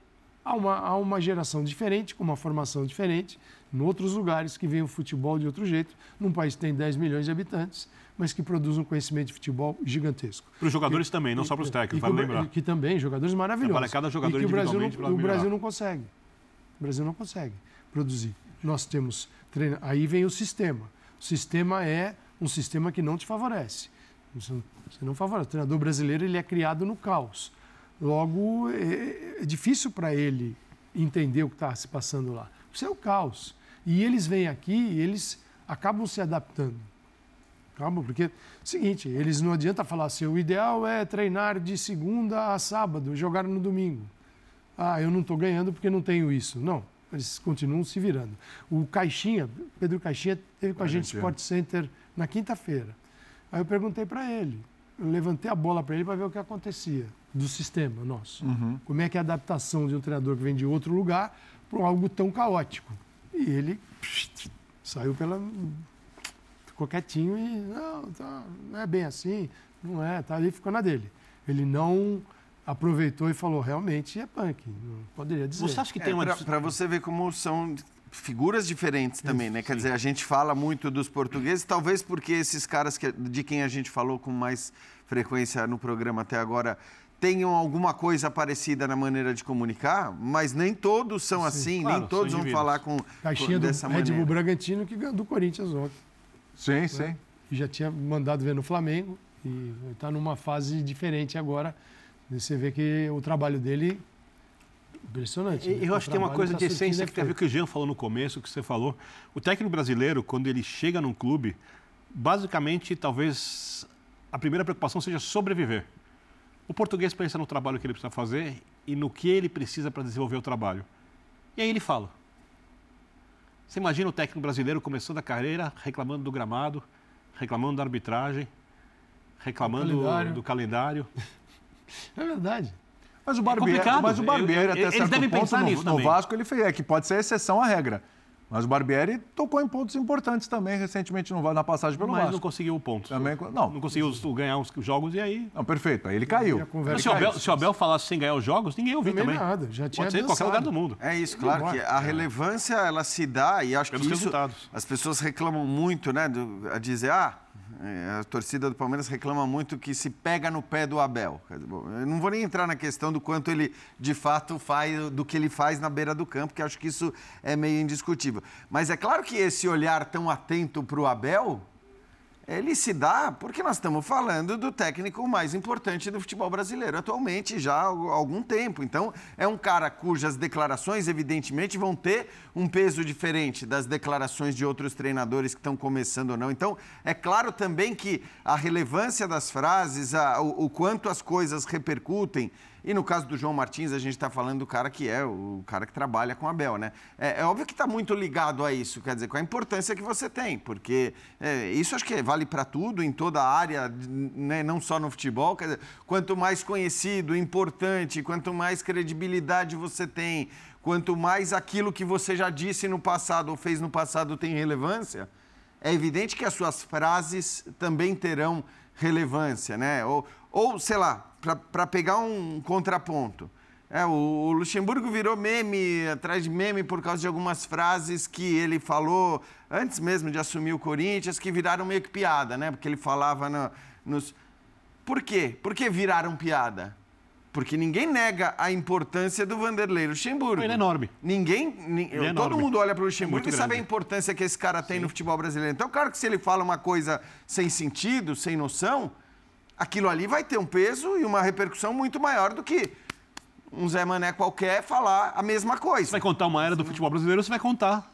há uma, há uma geração diferente, com uma formação diferente, em outros lugares que vem o futebol de outro jeito, num país que tem 10 milhões de habitantes, mas que produz um conhecimento de futebol gigantesco. Para os jogadores também, não só para os técnicos, vale lembrar. Que também, jogadores maravilhosos. Para cada jogador e que o Brasil, não, o Brasil não consegue. O Brasil não consegue produzir. Nós temos treino. Aí vem o sistema. O sistema é um sistema que não te favorece. Você não favorece. O treinador brasileiro ele é criado no caos. Logo, é, é difícil para ele entender o que está se passando lá. Isso é o caos. E eles vêm aqui e eles acabam se adaptando. Calma, porque, seguinte, eles não adianta falar assim, o ideal é treinar de segunda a sábado, jogar no domingo. Ah, eu não estou ganhando porque não tenho isso. Não, eles continuam se virando. O Caixinha, Pedro Caixinha, teve com a gente no Sport Center na quinta-feira. Aí eu perguntei para ele, eu levantei a bola para ele para ver o que acontecia do sistema nosso. Uhum. Como é que é a adaptação de um treinador que vem de outro lugar para algo tão caótico. E ele psh, saiu pela. Ficou quietinho e. Não, tá, não é bem assim, não é, tá ali, ficou na dele. Ele não aproveitou e falou, realmente é punk, não poderia dizer. Você acha que tem é, uma... Para você ver como são figuras diferentes também, Isso, né? Quer sim. dizer, a gente fala muito dos portugueses, talvez porque esses caras que, de quem a gente falou com mais frequência no programa até agora tenham alguma coisa parecida na maneira de comunicar, mas nem todos são sim, assim, claro, nem todos vão falar com, Caixinha com dessa do maneira. Red Bull Bragantino que ganhou do Corinthians ontem. Sim, né? sim. E já tinha mandado ver no Flamengo e está numa fase diferente agora você vê que o trabalho dele impressionante. Né? Eu acho que tem uma coisa tá de essência que tem a ver com o que o Jean falou no começo, que você falou. O técnico brasileiro, quando ele chega num clube, basicamente, talvez a primeira preocupação seja sobreviver. O português pensa no trabalho que ele precisa fazer e no que ele precisa para desenvolver o trabalho. E aí ele fala. Você imagina o técnico brasileiro começando a carreira reclamando do gramado, reclamando da arbitragem, reclamando calendário. do calendário. É verdade. Mas o Barbieri, é mas o Barbieri até Eles certo ponto, no, no Vasco, ele fez, é que pode ser exceção à regra. Mas o Barbieri tocou em pontos importantes também recentemente no, na passagem pelo Mas Vasco. não conseguiu o ponto. Também, não. Não conseguiu ganhar os jogos e aí... Não, perfeito. Aí ele caiu. Mas se, o Abel, se o Abel falasse sem ganhar os jogos, ninguém ouviu também. nada. Já tinha Pode ser em qualquer lugar do mundo. É isso, claro que a relevância ela se dá e acho Pelos que isso... Resultados. As pessoas reclamam muito, né? Do, a dizer, ah, é, a torcida do Palmeiras reclama muito que se pega no pé do Abel. Eu não vou nem entrar na questão do quanto ele de fato faz, do que ele faz na beira do campo, que acho que isso é meio indiscutível. Mas é claro que esse olhar tão atento para o Abel ele se dá porque nós estamos falando do técnico mais importante do futebol brasileiro atualmente já há algum tempo. Então, é um cara cujas declarações, evidentemente, vão ter um peso diferente das declarações de outros treinadores que estão começando ou não. Então, é claro também que a relevância das frases, a, o, o quanto as coisas repercutem e no caso do João Martins, a gente está falando do cara que é o cara que trabalha com a Bel, né? É, é óbvio que está muito ligado a isso, quer dizer, com a importância que você tem, porque é, isso acho que vale para tudo, em toda a área, né? não só no futebol. Quer dizer, quanto mais conhecido, importante, quanto mais credibilidade você tem, quanto mais aquilo que você já disse no passado ou fez no passado tem relevância, é evidente que as suas frases também terão relevância, né? Ou, ou sei lá, para pegar um contraponto. É, o Luxemburgo virou meme, atrás de meme, por causa de algumas frases que ele falou antes mesmo de assumir o Corinthians, que viraram meio que piada, né? Porque ele falava no, nos. Por quê? Por que viraram piada? Porque ninguém nega a importância do Vanderlei Luxemburgo. Ele é enorme. Ninguém. Ni... É todo enorme. mundo olha para o Luxemburgo Muito e sabe a grande. importância que esse cara tem no futebol brasileiro. Então, claro que se ele fala uma coisa sem sentido, sem noção, aquilo ali vai ter um peso e uma repercussão muito maior do que um Zé Mané qualquer falar a mesma coisa. Você vai contar uma era do futebol brasileiro, você vai contar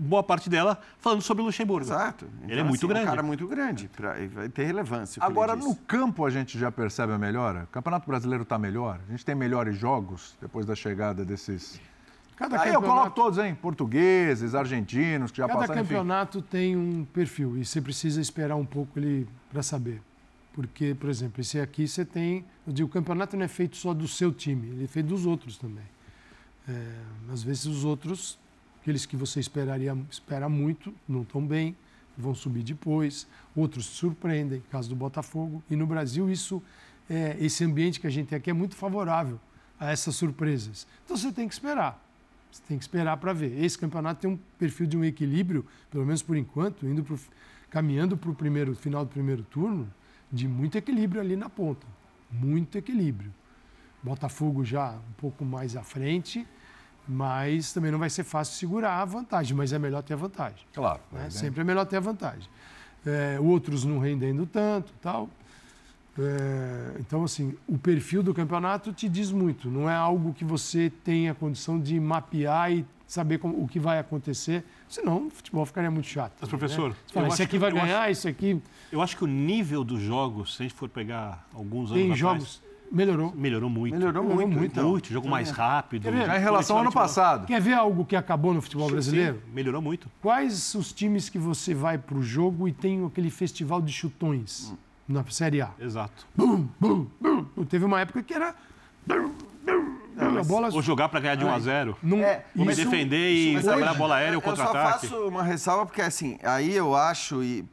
boa parte dela falando sobre o Luxemburgo. Exato. Ele é muito assim, grande. um cara muito grande. Pra... Vai ter relevância. Agora, no campo, a gente já percebe a melhora? O Campeonato Brasileiro está melhor? A gente tem melhores jogos depois da chegada desses. Cada Aí eu coloco campeonato, todos, hein? Portugueses, argentinos, que já cada passaram, enfim. campeonato tem um perfil e você precisa esperar um pouco ele para saber. Porque, por exemplo, esse aqui você tem. Eu digo, o campeonato não é feito só do seu time, ele é feito dos outros também. É, às vezes os outros, aqueles que você esperaria espera muito, não estão bem, vão subir depois. Outros surpreendem, caso do Botafogo. E no Brasil isso, é, esse ambiente que a gente tem aqui é muito favorável a essas surpresas. Então você tem que esperar. Você tem que esperar para ver. Esse campeonato tem um perfil de um equilíbrio, pelo menos por enquanto, indo pro, caminhando para o primeiro final do primeiro turno, de muito equilíbrio ali na ponta. Muito equilíbrio. Botafogo já um pouco mais à frente, mas também não vai ser fácil segurar a vantagem, mas é melhor ter a vantagem. Claro. né? né? Sempre é melhor ter a vantagem. É, outros não rendendo tanto, tal. É, então, assim, o perfil do campeonato te diz muito. Não é algo que você tenha condição de mapear e saber como- o que vai acontecer. Senão, o futebol ficaria muito chato. Mas, professor, né? Você fala, esse acho aqui que- vai ganhar, isso aqui Eu acho que o nível dos jogos, se a gente for pegar alguns anos tem atrás, jogos. Melhorou. melhorou muito. Melhorou Melhorou muito, muito, então. Muito, jogo mais rápido. Quer ver? Já em relação ao ano passado. Quer ver algo que acabou no futebol brasileiro? Sim, melhorou muito. Quais os times que você vai para o jogo e tem aquele festival de chutões na Série A? Exato. Bum, bum, bum. Teve uma época que era. bum, bum, a bola Ou jogar para ganhar de 1 a 0 não. É, Vou me isso- defender e Mas trabalhar a hoje, bola aérea ou eu só contra-ataque. faço uma ressalva porque, assim, aí eu acho e,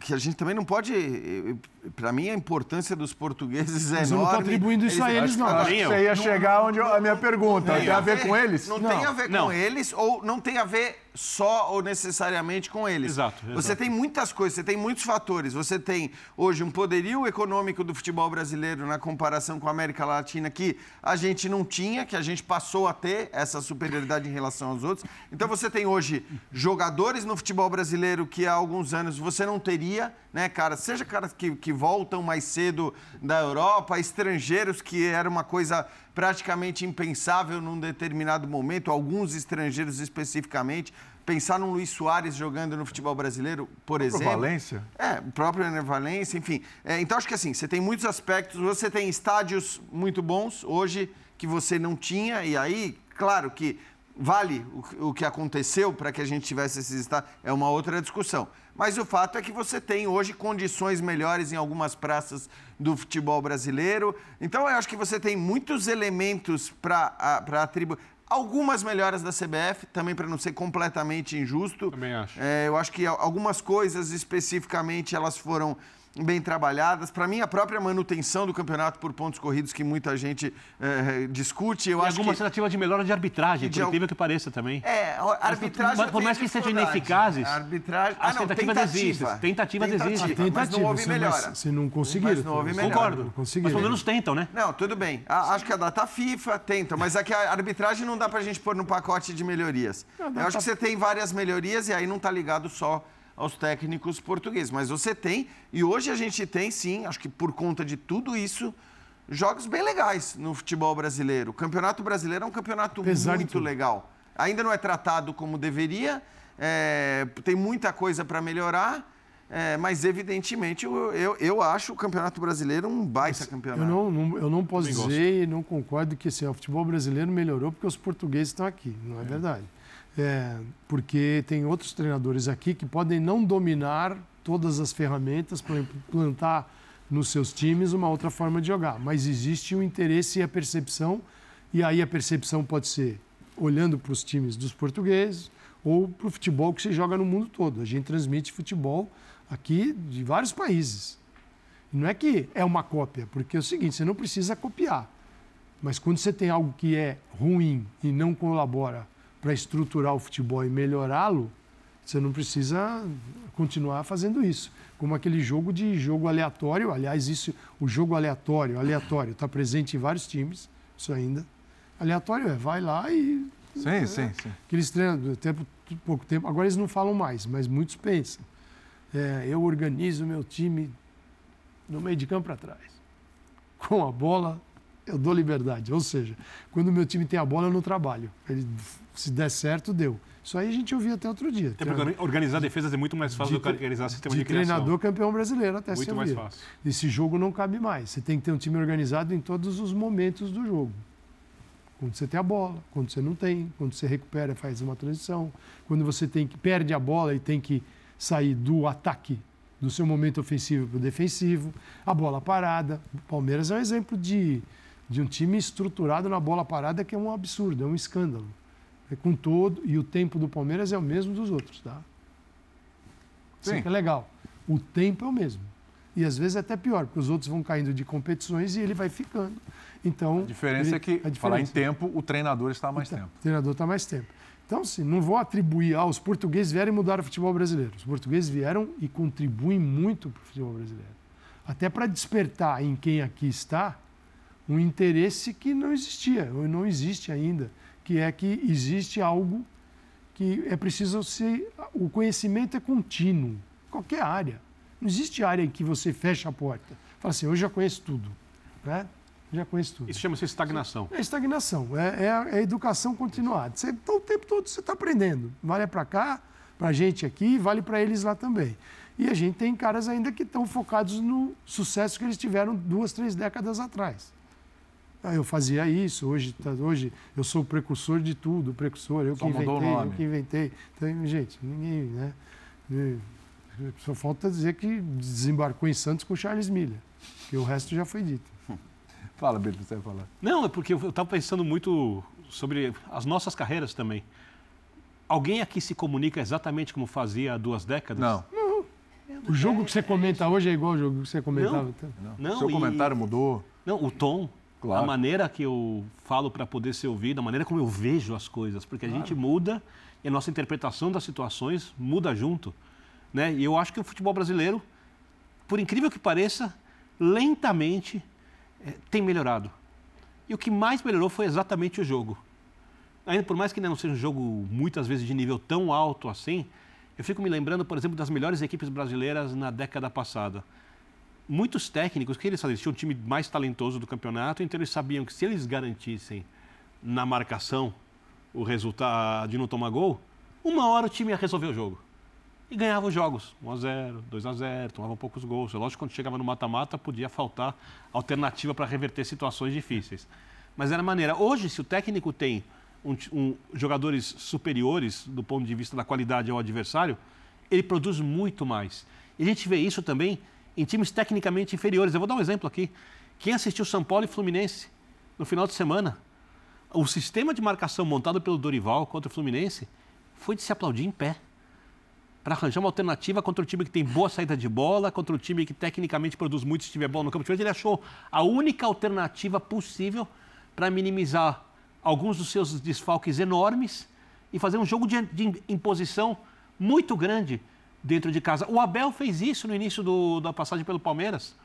que a gente também não pode... Para mim, a importância dos portugueses é Mas eu não tô enorme. atribuindo isso a eles, não. Acho que você ia chegar onde eu- a minha pergunta. Não Tem a ver com eles? Não, Não. tem a ver Não. com eles ou não tem a ver só ou necessariamente com eles. Exato, Você exato. tem muitas coisas, você tem muitos fatores. Você tem hoje um poderio econômico do futebol brasileiro na comparação com a América Latina que a gente não tinha, que a gente passou a ter essa superioridade em relação aos outros. Então você tem hoje jogadores no futebol brasileiro que há alguns anos você não teria, né, cara? Seja caras que, que voltam mais cedo da Europa, estrangeiros que era uma coisa praticamente impensável num determinado momento, alguns estrangeiros especificamente. Pensar num Luiz Soares jogando no futebol brasileiro, por Pro exemplo. Valência? É, o próprio Ener Valência, enfim. É, então, acho que assim, você tem muitos aspectos. Você tem estádios muito bons hoje que você não tinha, e aí, claro que vale o, o que aconteceu para que a gente tivesse esses estádios, é uma outra discussão. Mas o fato é que você tem hoje condições melhores em algumas praças do futebol brasileiro. Então, eu acho que você tem muitos elementos para atribuir. Algumas melhoras da CBF, também para não ser completamente injusto. Também acho. É, eu acho que al- algumas coisas especificamente elas foram bem trabalhadas. Para mim, a própria manutenção do campeonato por pontos corridos, que muita gente é, discute, eu E acho algumas que... tentativas de melhora de arbitragem, de por al- incrível que pareça também. É, a arbitragem. Mas por mais que sejam ineficazes, A arbitragem. as ah, não, tentativas tentativa. existem, tentativas existem. Tentativa, mas não houve melhora. Você não conseguiram. Mas não houve Você- melhora. Concordo. Não Mas conseguiram. pelo menos tentam, né? Não, tudo bem. A- acho que a data FIFA tenta, mas aqui a arbitragem não dá pra gente pôr no pacote de melhorias. Eu acho que você tem várias melhorias e aí não tá ligado só aos técnicos portugueses. Mas você tem, e hoje a gente tem sim, acho que por conta de tudo isso, jogos bem legais no futebol brasileiro. O Campeonato Brasileiro é um campeonato Apesar muito legal. Ainda não é tratado como deveria, é, tem muita coisa para melhorar. é, mas, evidentemente, eu, eu, eu acho o Campeonato Brasileiro um baita campeonato. Eu não, não- eu não posso Também gosto. dizer e não concordo que assim, o futebol brasileiro melhorou porque os portugueses estão aqui. Não é, verdade. É, porque tem outros treinadores aqui que podem não dominar todas as ferramentas para implantar nos seus times uma outra forma de jogar. Mas existe o interesse e a percepção, e aí a percepção pode ser olhando para os times dos portugueses ou para o futebol que se joga no mundo todo. A gente transmite futebol aqui de vários países. Não é que é uma cópia, porque é o seguinte, você não precisa copiar. Mas quando você tem algo que é ruim e não colabora para estruturar o futebol e melhorá-lo, você não precisa continuar fazendo isso. Como aquele jogo de jogo aleatório, aliás, isso, o jogo aleatório, aleatório, está presente em vários times, isso ainda. Aleatório é, vai lá e. Sim, é, sim, sim. Aqueles treinadores, tempo, pouco tempo, agora eles não falam mais, mas muitos pensam. É, eu organizo meu time no meio de campo para trás. Com a bola, eu dou liberdade. Ou seja, quando o meu time tem a bola, eu não trabalho. Ele, se der certo, deu. Isso aí a gente ouvia até outro dia. Até porque organizar defesas é muito mais fácil de, do que organizar sistema de, de criação. treinador campeão brasileiro até Muito mais fácil. Esse jogo não cabe mais. Você tem que ter um time organizado em todos os momentos do jogo. Quando você tem a bola, quando você não tem, quando você recupera, faz uma transição, quando você tem que perde a bola e tem que sair do ataque do seu momento ofensivo para o defensivo, a bola parada. O Palmeiras é um exemplo de, de um time estruturado na bola parada que é um absurdo, é um escândalo. É com todo, e o tempo do Palmeiras é o mesmo dos outros, tá? Isso Sim. que é legal. O tempo é o mesmo. E às vezes é até pior, porque os outros vão caindo de competições e ele vai ficando. Então, A diferença ele- é que, a falar em diferença- tempo, o treinador está mais Então, tempo. O treinador está mais tempo. Então, assim, não vou atribuir, ah, os portugueses vieram e mudaram o futebol brasileiro. Os portugueses vieram e contribuem muito para o futebol brasileiro. Até para despertar em quem aqui está um interesse que não existia, ou não existe ainda, que é que existe algo que é preciso ser. O conhecimento é contínuo, qualquer área. Não existe área em que você fecha a porta. Fala assim, eu já conheço tudo. Né? Já conheço tudo. Isso chama-se estagnação. É estagnação, é, é a, é a educação continuada. Você, então, o tempo todo você está aprendendo. Vale para cá, para a gente aqui, vale para eles lá também. E a gente tem caras ainda que estão focados no sucesso que eles tiveram duas, três décadas atrás. Ah, eu fazia isso, hoje, tá- hoje eu sou o precursor de tudo, o precursor, eu Só que o inventei, eu que inventei. Então, gente, ninguém, né? E Só falta dizer que desembarcou em Santos com Charles Miller, que o resto já foi dito. Fala, Bíblia, você vai falar. Não, é porque eu estava pensando muito sobre as nossas carreiras também. Alguém aqui se comunica exatamente como fazia há duas décadas? Não, O jogo que você comenta hoje é igual ao jogo que você comentava. então. não. Não, Seu e- comentário mudou. Não, o tom, Claro. a maneira que eu falo para poder ser ouvido, a maneira como eu vejo as coisas, porque a gente muda e a nossa interpretação das situações muda junto. Né? E eu acho que o futebol brasileiro, por incrível que pareça, lentamente eh, tem melhorado. E o que mais melhorou foi exatamente o jogo. Ainda por mais que não seja um jogo muitas vezes de nível tão alto assim, eu fico me lembrando, por exemplo, das melhores equipes brasileiras na década passada muitos técnicos, o que eles faziam? Eles tinham um time mais talentoso do campeonato, então eles sabiam que se eles garantissem na marcação o resultado de não tomar gol, uma hora o time ia resolver o jogo. E ganhava os jogos, 1x0, 2x0, tomava poucos gols. É lógico que quando chegava no mata-mata podia faltar alternativa para reverter situações difíceis. Mas era maneira. Hoje, se o técnico tem um um- jogadores superiores do ponto de vista da qualidade ao adversário, ele produz muito mais. E a gente vê isso também em times tecnicamente inferiores. Eu vou dar um exemplo aqui. Quem assistiu São Paulo e Fluminense no final de semana, o sistema de marcação montado pelo Dorival contra o Fluminense foi de se aplaudir em pé. Para arranjar uma alternativa contra o time que tem boa saída de bola, contra o time que tecnicamente produz muito se tiver bola no campo de frente. Ele achou a única alternativa possível para minimizar alguns dos seus desfalques enormes e fazer um jogo de, de imposição muito grande dentro de casa. O Abel fez isso no início do- da passagem pelo Palmeiras.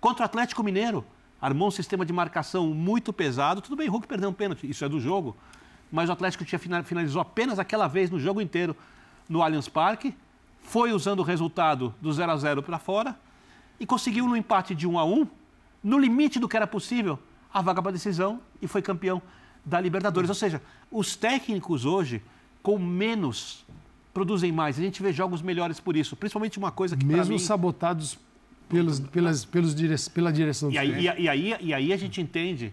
Contra o Atlético Mineiro, armou um sistema de marcação muito pesado. Tudo bem, Hulk perdeu um pênalti, isso é do jogo. Mas o Atlético tinha fina- finalizou apenas aquela vez no jogo inteiro no Allianz Parque. Foi usando o resultado do 0 a 0 para fora e conseguiu no empate de 1 a 1, no limite do que era possível, a vaga para decisão e foi campeão da Libertadores. Ou seja, os técnicos hoje, com menos, produzem mais. A gente vê jogos melhores por isso. Principalmente uma coisa que Mesmo mim... sabotados pelos, pelas, pelos dire... pela direção E aí, e, aí, e aí a gente entende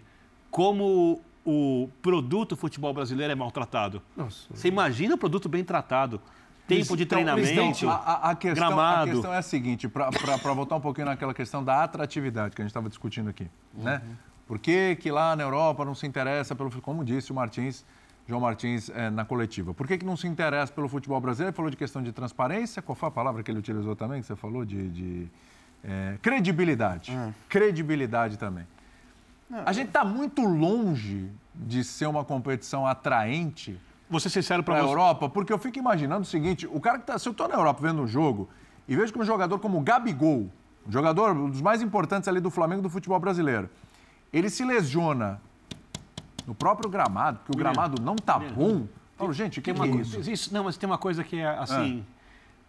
como o produto futebol brasileiro é maltratado. Nossa. Você imagina o produto bem tratado. Tempo de Então, treinamento, então, a, a- a questão, a gramado. questão é a seguinte, para voltar um pouquinho naquela questão da atratividade que a gente estava discutindo aqui. Né? Por que, que lá na Europa não se interessa pelo? Como disse o Martins, João Martins eh, na coletiva. Por que, que não se interessa pelo futebol brasileiro? Ele falou de questão de transparência. Qual foi a palavra que ele utilizou também, que você falou? De, de, eh, credibilidade. Credibilidade também. A gente está muito longe de ser uma competição atraente Vou ser sincero para a você. Europa, porque eu fico imaginando o seguinte: o cara que tá. Se eu estou na Europa vendo um jogo e vejo que um jogador como o Gabigol, um jogador um dos mais importantes ali do Flamengo do futebol brasileiro, ele se lesiona no próprio gramado, porque o gramado não tá bom. Falo, gente, o que, que uma é coisa- isso? isso- Não, mas tem uma coisa que é assim.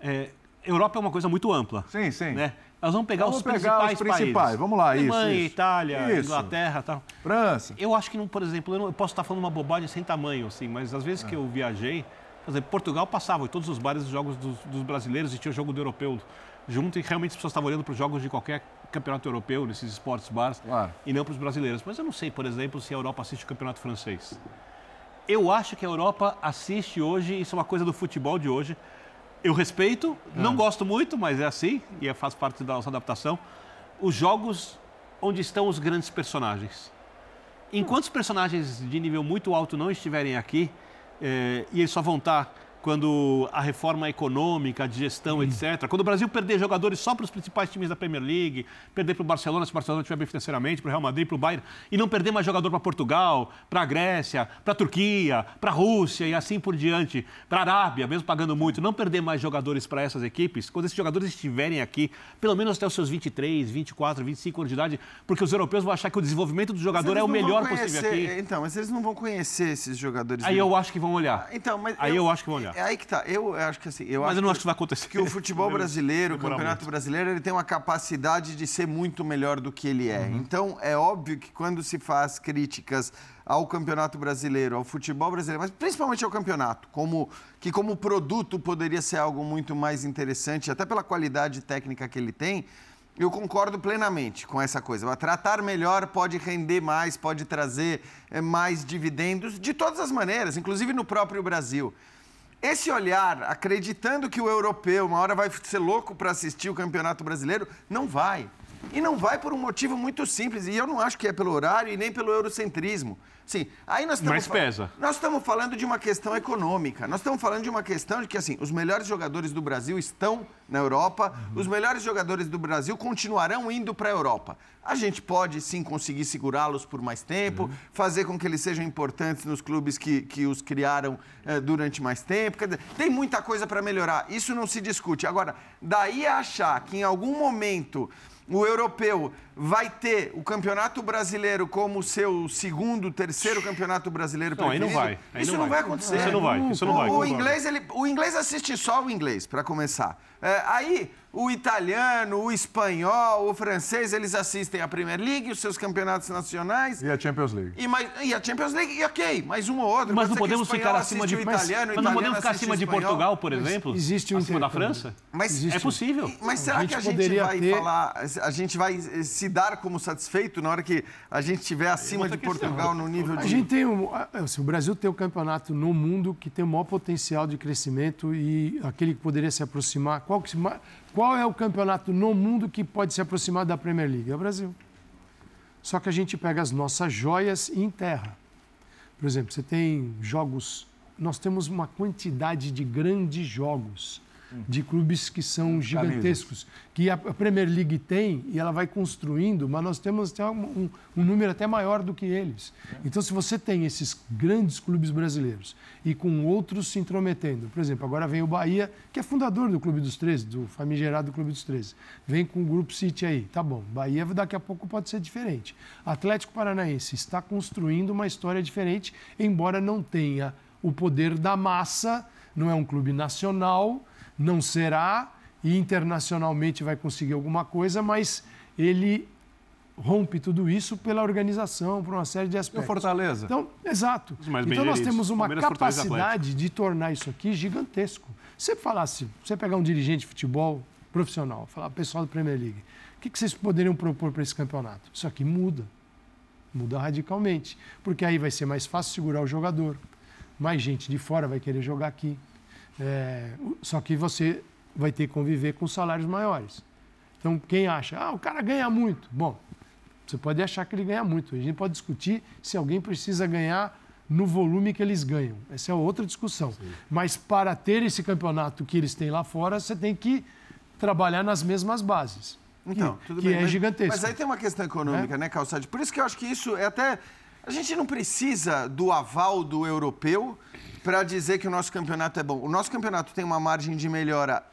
é, Europa é uma coisa muito ampla. Sim, sim. Né? Nós vamos pegar Vamos os pegar principais os principais. países. Vamos lá, isso, Alemanha, isso. Itália, Isso. Inglaterra tal. França. Eu acho que, não, por exemplo, eu, não- eu posso estar falando uma bobagem sem tamanho, assim, mas às vezes que eu viajei, por exemplo, Portugal passava em todos os bares os jogos dos, dos brasileiros e tinha o jogo do europeu junto e realmente as pessoas estavam olhando para os jogos de qualquer campeonato europeu, nesses esportes bars, Claro. e não para os brasileiros. Mas eu não sei, por exemplo, se a Europa assiste o campeonato francês. Eu acho que a Europa assiste hoje, isso é uma coisa do futebol de hoje. Eu respeito, não gosto muito, mas é assim, e é- faz parte da nossa adaptação. Os jogos onde estão os grandes personagens. Enquanto os personagens de nível muito alto não estiverem aqui, eh, e eles só vão estar quando a reforma econômica, de gestão, etc. Quando o Brasil perder jogadores só para os principais times da Premier League, perder para o Barcelona, se o Barcelona estiver bem financeiramente, para o Real Madrid, para o Bayern, e não perder mais jogador para Portugal, para a Grécia, para a Turquia, para a Rússia e assim por diante, para a Arábia, mesmo pagando muito, não perder mais jogadores para essas equipes, quando esses jogadores estiverem aqui, pelo menos até os seus 23, 24, 25 anos de idade, porque os europeus vão achar que o desenvolvimento do jogador é o melhor conhecer- possível aqui. Então, mas eles não vão conhecer esses jogadores. Aí eu acho que vão olhar. Então, mas Aí eu acho que vão olhar. É aí que tá. Eu acho que assim. Eu Mas acho eu não acho que vai acontecer. Que o futebol brasileiro, o campeonato muito. brasileiro, ele tem uma capacidade de ser muito melhor do que ele é. Uhum. Então, é óbvio que quando se faz críticas ao campeonato brasileiro, ao futebol brasileiro, mas principalmente ao campeonato, como que como produto poderia ser algo muito mais interessante, até pela qualidade técnica que ele tem. Eu concordo plenamente com essa coisa. Tratar melhor pode render mais, pode trazer eh, mais dividendos de todas as maneiras, inclusive no próprio Brasil. Esse olhar, acreditando que o europeu uma hora vai ser louco para assistir o Campeonato Brasileiro, não vai. E não vai por um motivo muito simples. E eu não acho que é pelo horário e nem pelo eurocentrismo. Sim, aí nós estamos Mas pesa. Nós estamos falando de uma questão econômica. Nós estamos falando de uma questão de que assim, os melhores jogadores do Brasil estão na Europa, os melhores jogadores do Brasil continuarão indo para a Europa. A gente pode sim conseguir segurá-los por mais tempo, fazer com que eles sejam importantes nos clubes que, que os criaram eh, durante mais tempo. Dizer, tem muita coisa para melhorar. Isso não se discute. Agora, daí a achar que em algum momento o europeu vai ter o Campeonato Brasileiro como seu segundo, terceiro Campeonato Brasileiro Não, aí não vai, aí isso não vai. vai acontecer. Isso não vai, isso não o, vai, O concordo. inglês, ele, o inglês assiste só o inglês, para começar. É, aí, o italiano, o espanhol, o francês, eles assistem a Premier League, os seus campeonatos nacionais. E a Champions League. E, mais, e a Champions League, e ok, mais um ou outro. Mas não podemos ficar acima de italiano, mas não podemos ficar acima de. Portugal, por exemplo, existe um acima da. França. Mas Existe É possível. Mas será gente que a gente poderia vai ter- falar, a gente vai se dar como satisfeito na hora que a gente estiver acima de. Portugal no nível A de... gente tem um, assim, o Brasil tem o campeonato no mundo que tem o maior potencial de crescimento e aquele que poderia se aproximar. Qual, que qual é o campeonato no mundo que pode se aproximar da Premier League? É o Brasil. Só que a gente pega as nossas joias e enterra. Por exemplo, você tem jogos. Nós temos uma quantidade de grandes jogos de clubes que são gigantescos, que a Premier League tem e ela vai construindo, mas nós temos até um, um- um número até maior do que eles. Então, se você tem esses grandes clubes brasileiros e com outros se intrometendo, por exemplo, agora vem o Bahia, que é fundador do Clube dos 13, do famigerado Clube dos 13, vem com o Grupo City aí, tá bom, Bahia daqui a pouco pode ser diferente. Atlético Paranaense está construindo uma história diferente, embora não tenha o poder da massa, não é um clube nacional, não será e internacionalmente vai conseguir alguma coisa, mas ele rompe tudo isso pela organização, por uma série de E o aspectos. Fortaleza? Então, exato. Então nós temos uma Palmeiras, capacidade de tornar isso aqui gigantesco. Se você falasse, você pegar um dirigente de futebol profissional, falar pessoal da Premier League, o que que vocês poderiam propor para esse campeonato? Isso aqui muda. Muda radicalmente. Porque aí vai ser mais fácil segurar o jogador. Mais gente de fora vai querer jogar aqui. É, só que você vai ter que conviver com salários maiores. Então, quem acha, ah, o cara ganha muito. Bom, você pode achar que ele ganha muito. A gente pode discutir se alguém precisa ganhar no volume que eles ganham. Essa é outra discussão. Mas para ter esse campeonato que eles têm lá fora, você tem que trabalhar nas mesmas bases. Então, tudo que bem, é mas- gigantesco. Mas aí tem uma questão econômica, né, Calçade? Por isso que eu acho que isso é até. A gente não precisa do aval do europeu para dizer que o nosso campeonato é bom. O nosso campeonato tem uma margem de melhora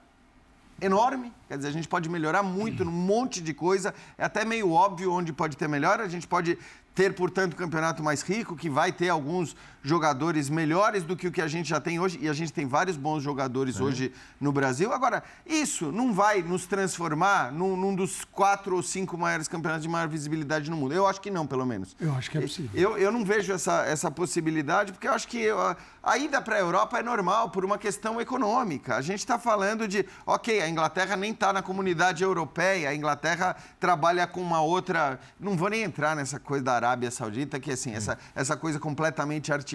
enorme, quer dizer, a gente pode melhorar muito num monte de coisa, é até meio óbvio onde pode ter melhora, a gente pode ter, portanto, um campeonato mais rico, que vai ter alguns jogadores melhores do que o que a gente já tem hoje, e a gente tem vários bons jogadores hoje no Brasil. Agora, isso não vai nos transformar num, num dos quatro ou cinco maiores campeonatos de maior visibilidade no mundo. Eu acho que não, pelo menos. Eu acho que é possível. Eu, eu não vejo essa, essa possibilidade, porque eu acho que a, a ida para a Europa é normal por uma questão econômica. A gente está falando de, ok, a Inglaterra nem está na comunidade europeia, a Inglaterra trabalha com uma outra. Não vou nem entrar nessa coisa da Arábia Saudita, que assim, essa, essa coisa completamente artificial,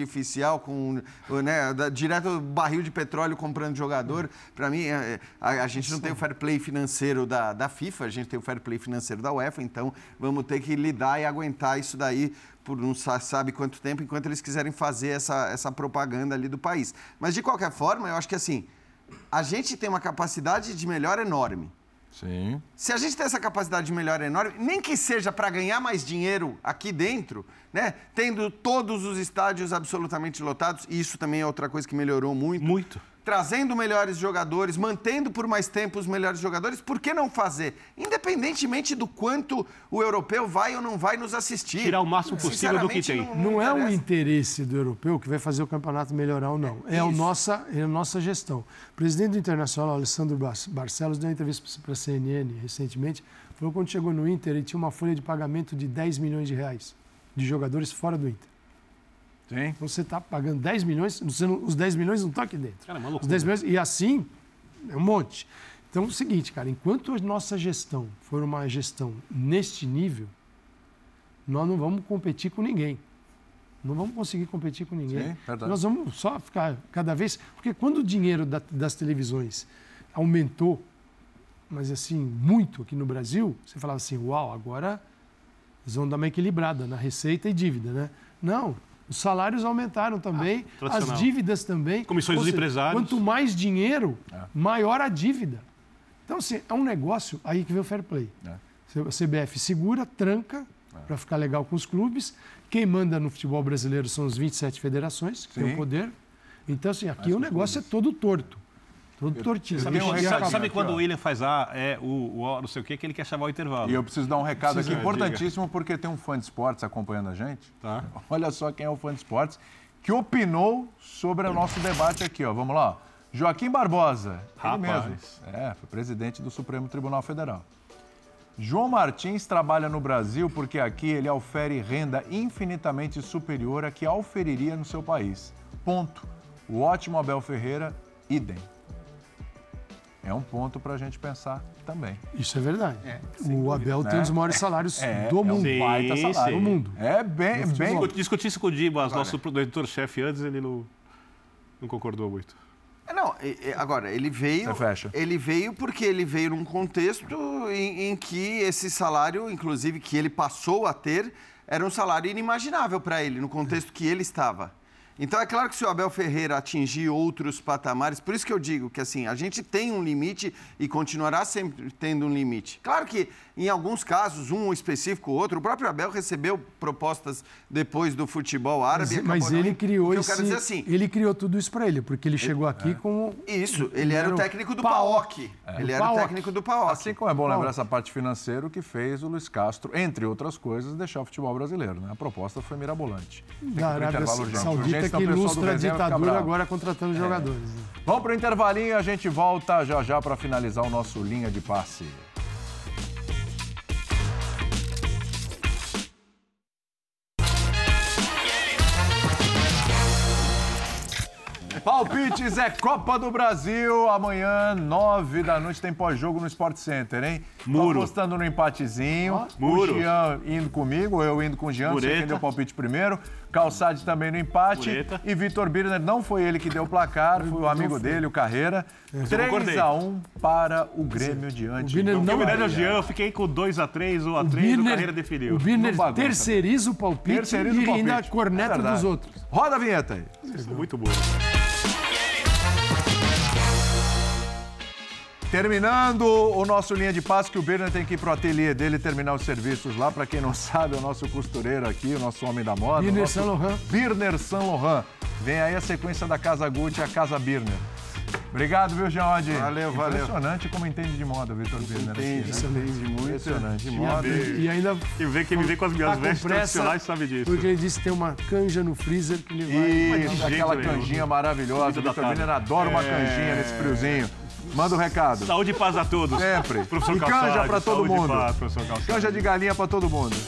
com né, da- direto barril de petróleo comprando jogador. Para mim, é- é, a, a gente não tem o fair play financeiro da, da FIFA, a gente tem o fair play financeiro da UEFA, então vamos ter que lidar e aguentar isso daí por não sa- sabe quanto tempo, enquanto eles quiserem fazer essa, essa propaganda ali do país. Mas, de qualquer forma, eu acho que assim, a gente tem uma capacidade de melhora enorme. Sim. Se a gente tem essa capacidade de melhora enorme, nem que seja para ganhar mais dinheiro aqui dentro, né? Tendo todos os estádios absolutamente lotados, e isso também é outra coisa que melhorou muito. Muito. Trazendo melhores jogadores, mantendo por mais tempo os melhores jogadores, por que não fazer? Independentemente do quanto o europeu vai ou não vai nos assistir. Tirar o máximo possível do que tem. Não é o interesse do europeu que vai fazer o campeonato melhorar ou não. É, a Isso. nossa, é a nossa gestão. O presidente do Internacional, Alessandro Bar- Barcelos, deu uma entrevista para a CNN recentemente. Falou que quando chegou no Inter, ele tinha uma folha de pagamento de 10 milhões de reais de jogadores fora do Inter. Sim. Então você está pagando 10 milhões, não- os 10 milhões não estão aqui dentro. Cara, é uma Os loucura. 10 milhões, e assim, é um monte. Então é o seguinte, cara, enquanto a nossa gestão for uma gestão neste nível, nós não vamos competir com ninguém. Não vamos conseguir competir com ninguém. Sim. Nós vamos só ficar cada vez. Porque quando o dinheiro da- das televisões aumentou, mas assim, muito aqui no Brasil, você falava assim: uau, agora eles vão dar uma equilibrada na receita e dívida, né? Não. Os salários aumentaram também, as tradicional. dívidas também. Comissões Ou dos seja, empresários. Quanto mais dinheiro, maior a dívida. Então, assim, é um negócio aí que vem o fair play. É. A CBF segura, tranca, para ficar legal com os clubes. Quem manda no futebol brasileiro são as 27 federações, que têm Sim. o poder. Então, assim, aqui o negócio é todo torto. Tortinho. eu Sabe, sabe- sabe quando o William faz A, é o, o não sei o quê, que ele quer chamar o intervalo. E eu preciso dar um recado aqui importantíssimo, porque tem um fã de esportes acompanhando a gente. Tá. Olha só quem é o fã de esportes que opinou sobre o nosso debate aqui, ó. Vamos lá. Joaquim Barbosa, ele Rapaz. mesmo. É, foi presidente do Supremo Tribunal Federal. João Martins trabalha no Brasil porque aqui ele ofere renda infinitamente superior à que auferiria no seu país. Ponto. O ótimo Abel Ferreira, idem. É um ponto para a gente pensar também. Isso é verdade. o Abel tem um dos maiores salários É, do é mundo. um baita salário. sim. Do mundo. É bem, bem Discuti- Discuti isso com o Dibas, nosso editor-chefe, antes, ele não, não concordou muito. É, Não, agora, ele veio. Você fecha. Ele veio porque ele veio num contexto em, em que esse salário, inclusive, que ele passou a ter, era um salário inimaginável para ele, no contexto que ele estava. Então é claro que se o Abel Ferreira atingir outros patamares, por isso que eu digo que assim, a gente tem um limite e continuará sempre tendo um limite. Claro que em alguns casos, um específico ou outro, o próprio Abel recebeu propostas depois do futebol árabe. Mas, mas ele criou O que esse, Eu quero dizer assim, ele criou tudo isso para ele, porque ele chegou aqui com isso, ele era o técnico do PAOK. Ele era o técnico do PAOK. Assim como é bom lembrar essa parte financeira, o que fez o Luiz Castro, entre outras coisas, deixar o futebol brasileiro. Né? A proposta foi mirabolante. Tem da Arábia. Saudita que o ilustra a ditadura agora contratando jogadores. né? Vamos para o intervalinho e a gente volta já já para finalizar o nosso linha de passe. Palpites é Copa do Brasil. Amanhã, nove da noite, tem pós-jogo no Sport Center, hein? Tô Muro. apostando no empatezinho. Muro. O Jean indo comigo, eu indo com o Jean, não sei Mureta. quem deu palpite primeiro. Calçade também no empate. Mureta. E Vitor Birner, não foi ele que deu o placar, foi o amigo dele, o Carreira. concordei. 3x1 para o Grêmio diante Birner do não- homenagem ao Bahia. Jean, eu fiquei com 2x3 ou O A3, o, Birner, Carreira definiu. o Birner terceiriza o palpite Terceiriza o e ainda corneta É dos outros. Roda a vinheta aí. Isso é muito bom. Terminando o nosso linha de passe, que o Birner tem que ir pro ateliê dele terminar os serviços lá. Para quem não sabe, é o nosso costureiro aqui, o nosso homem da moda. Birner nosso Saint Laurent. Birner Saint Laurent. Vem aí a sequência da Casa Gucci e a Casa Birner. Obrigado, viu, Geode? Valeu, valeu. Impressionante como entende de moda, Vitor Birner. Entende, aqui, né? entende muito Impressionante. de moda. E ainda Quem vê, quem me vê com as minhas tá vestes pressa, tradicionais sabe disso. Porque ele disse que tem uma canja no freezer que ele vai. Isso, aquela canjinha maravilhosa. Vitor. Birner adora uma É. canjinha nesse friozinho. Manda o recado. Saúde e paz a todos. Sempre. Professor E canja pra todo mundo. paz. Canja de galinha pra todo mundo.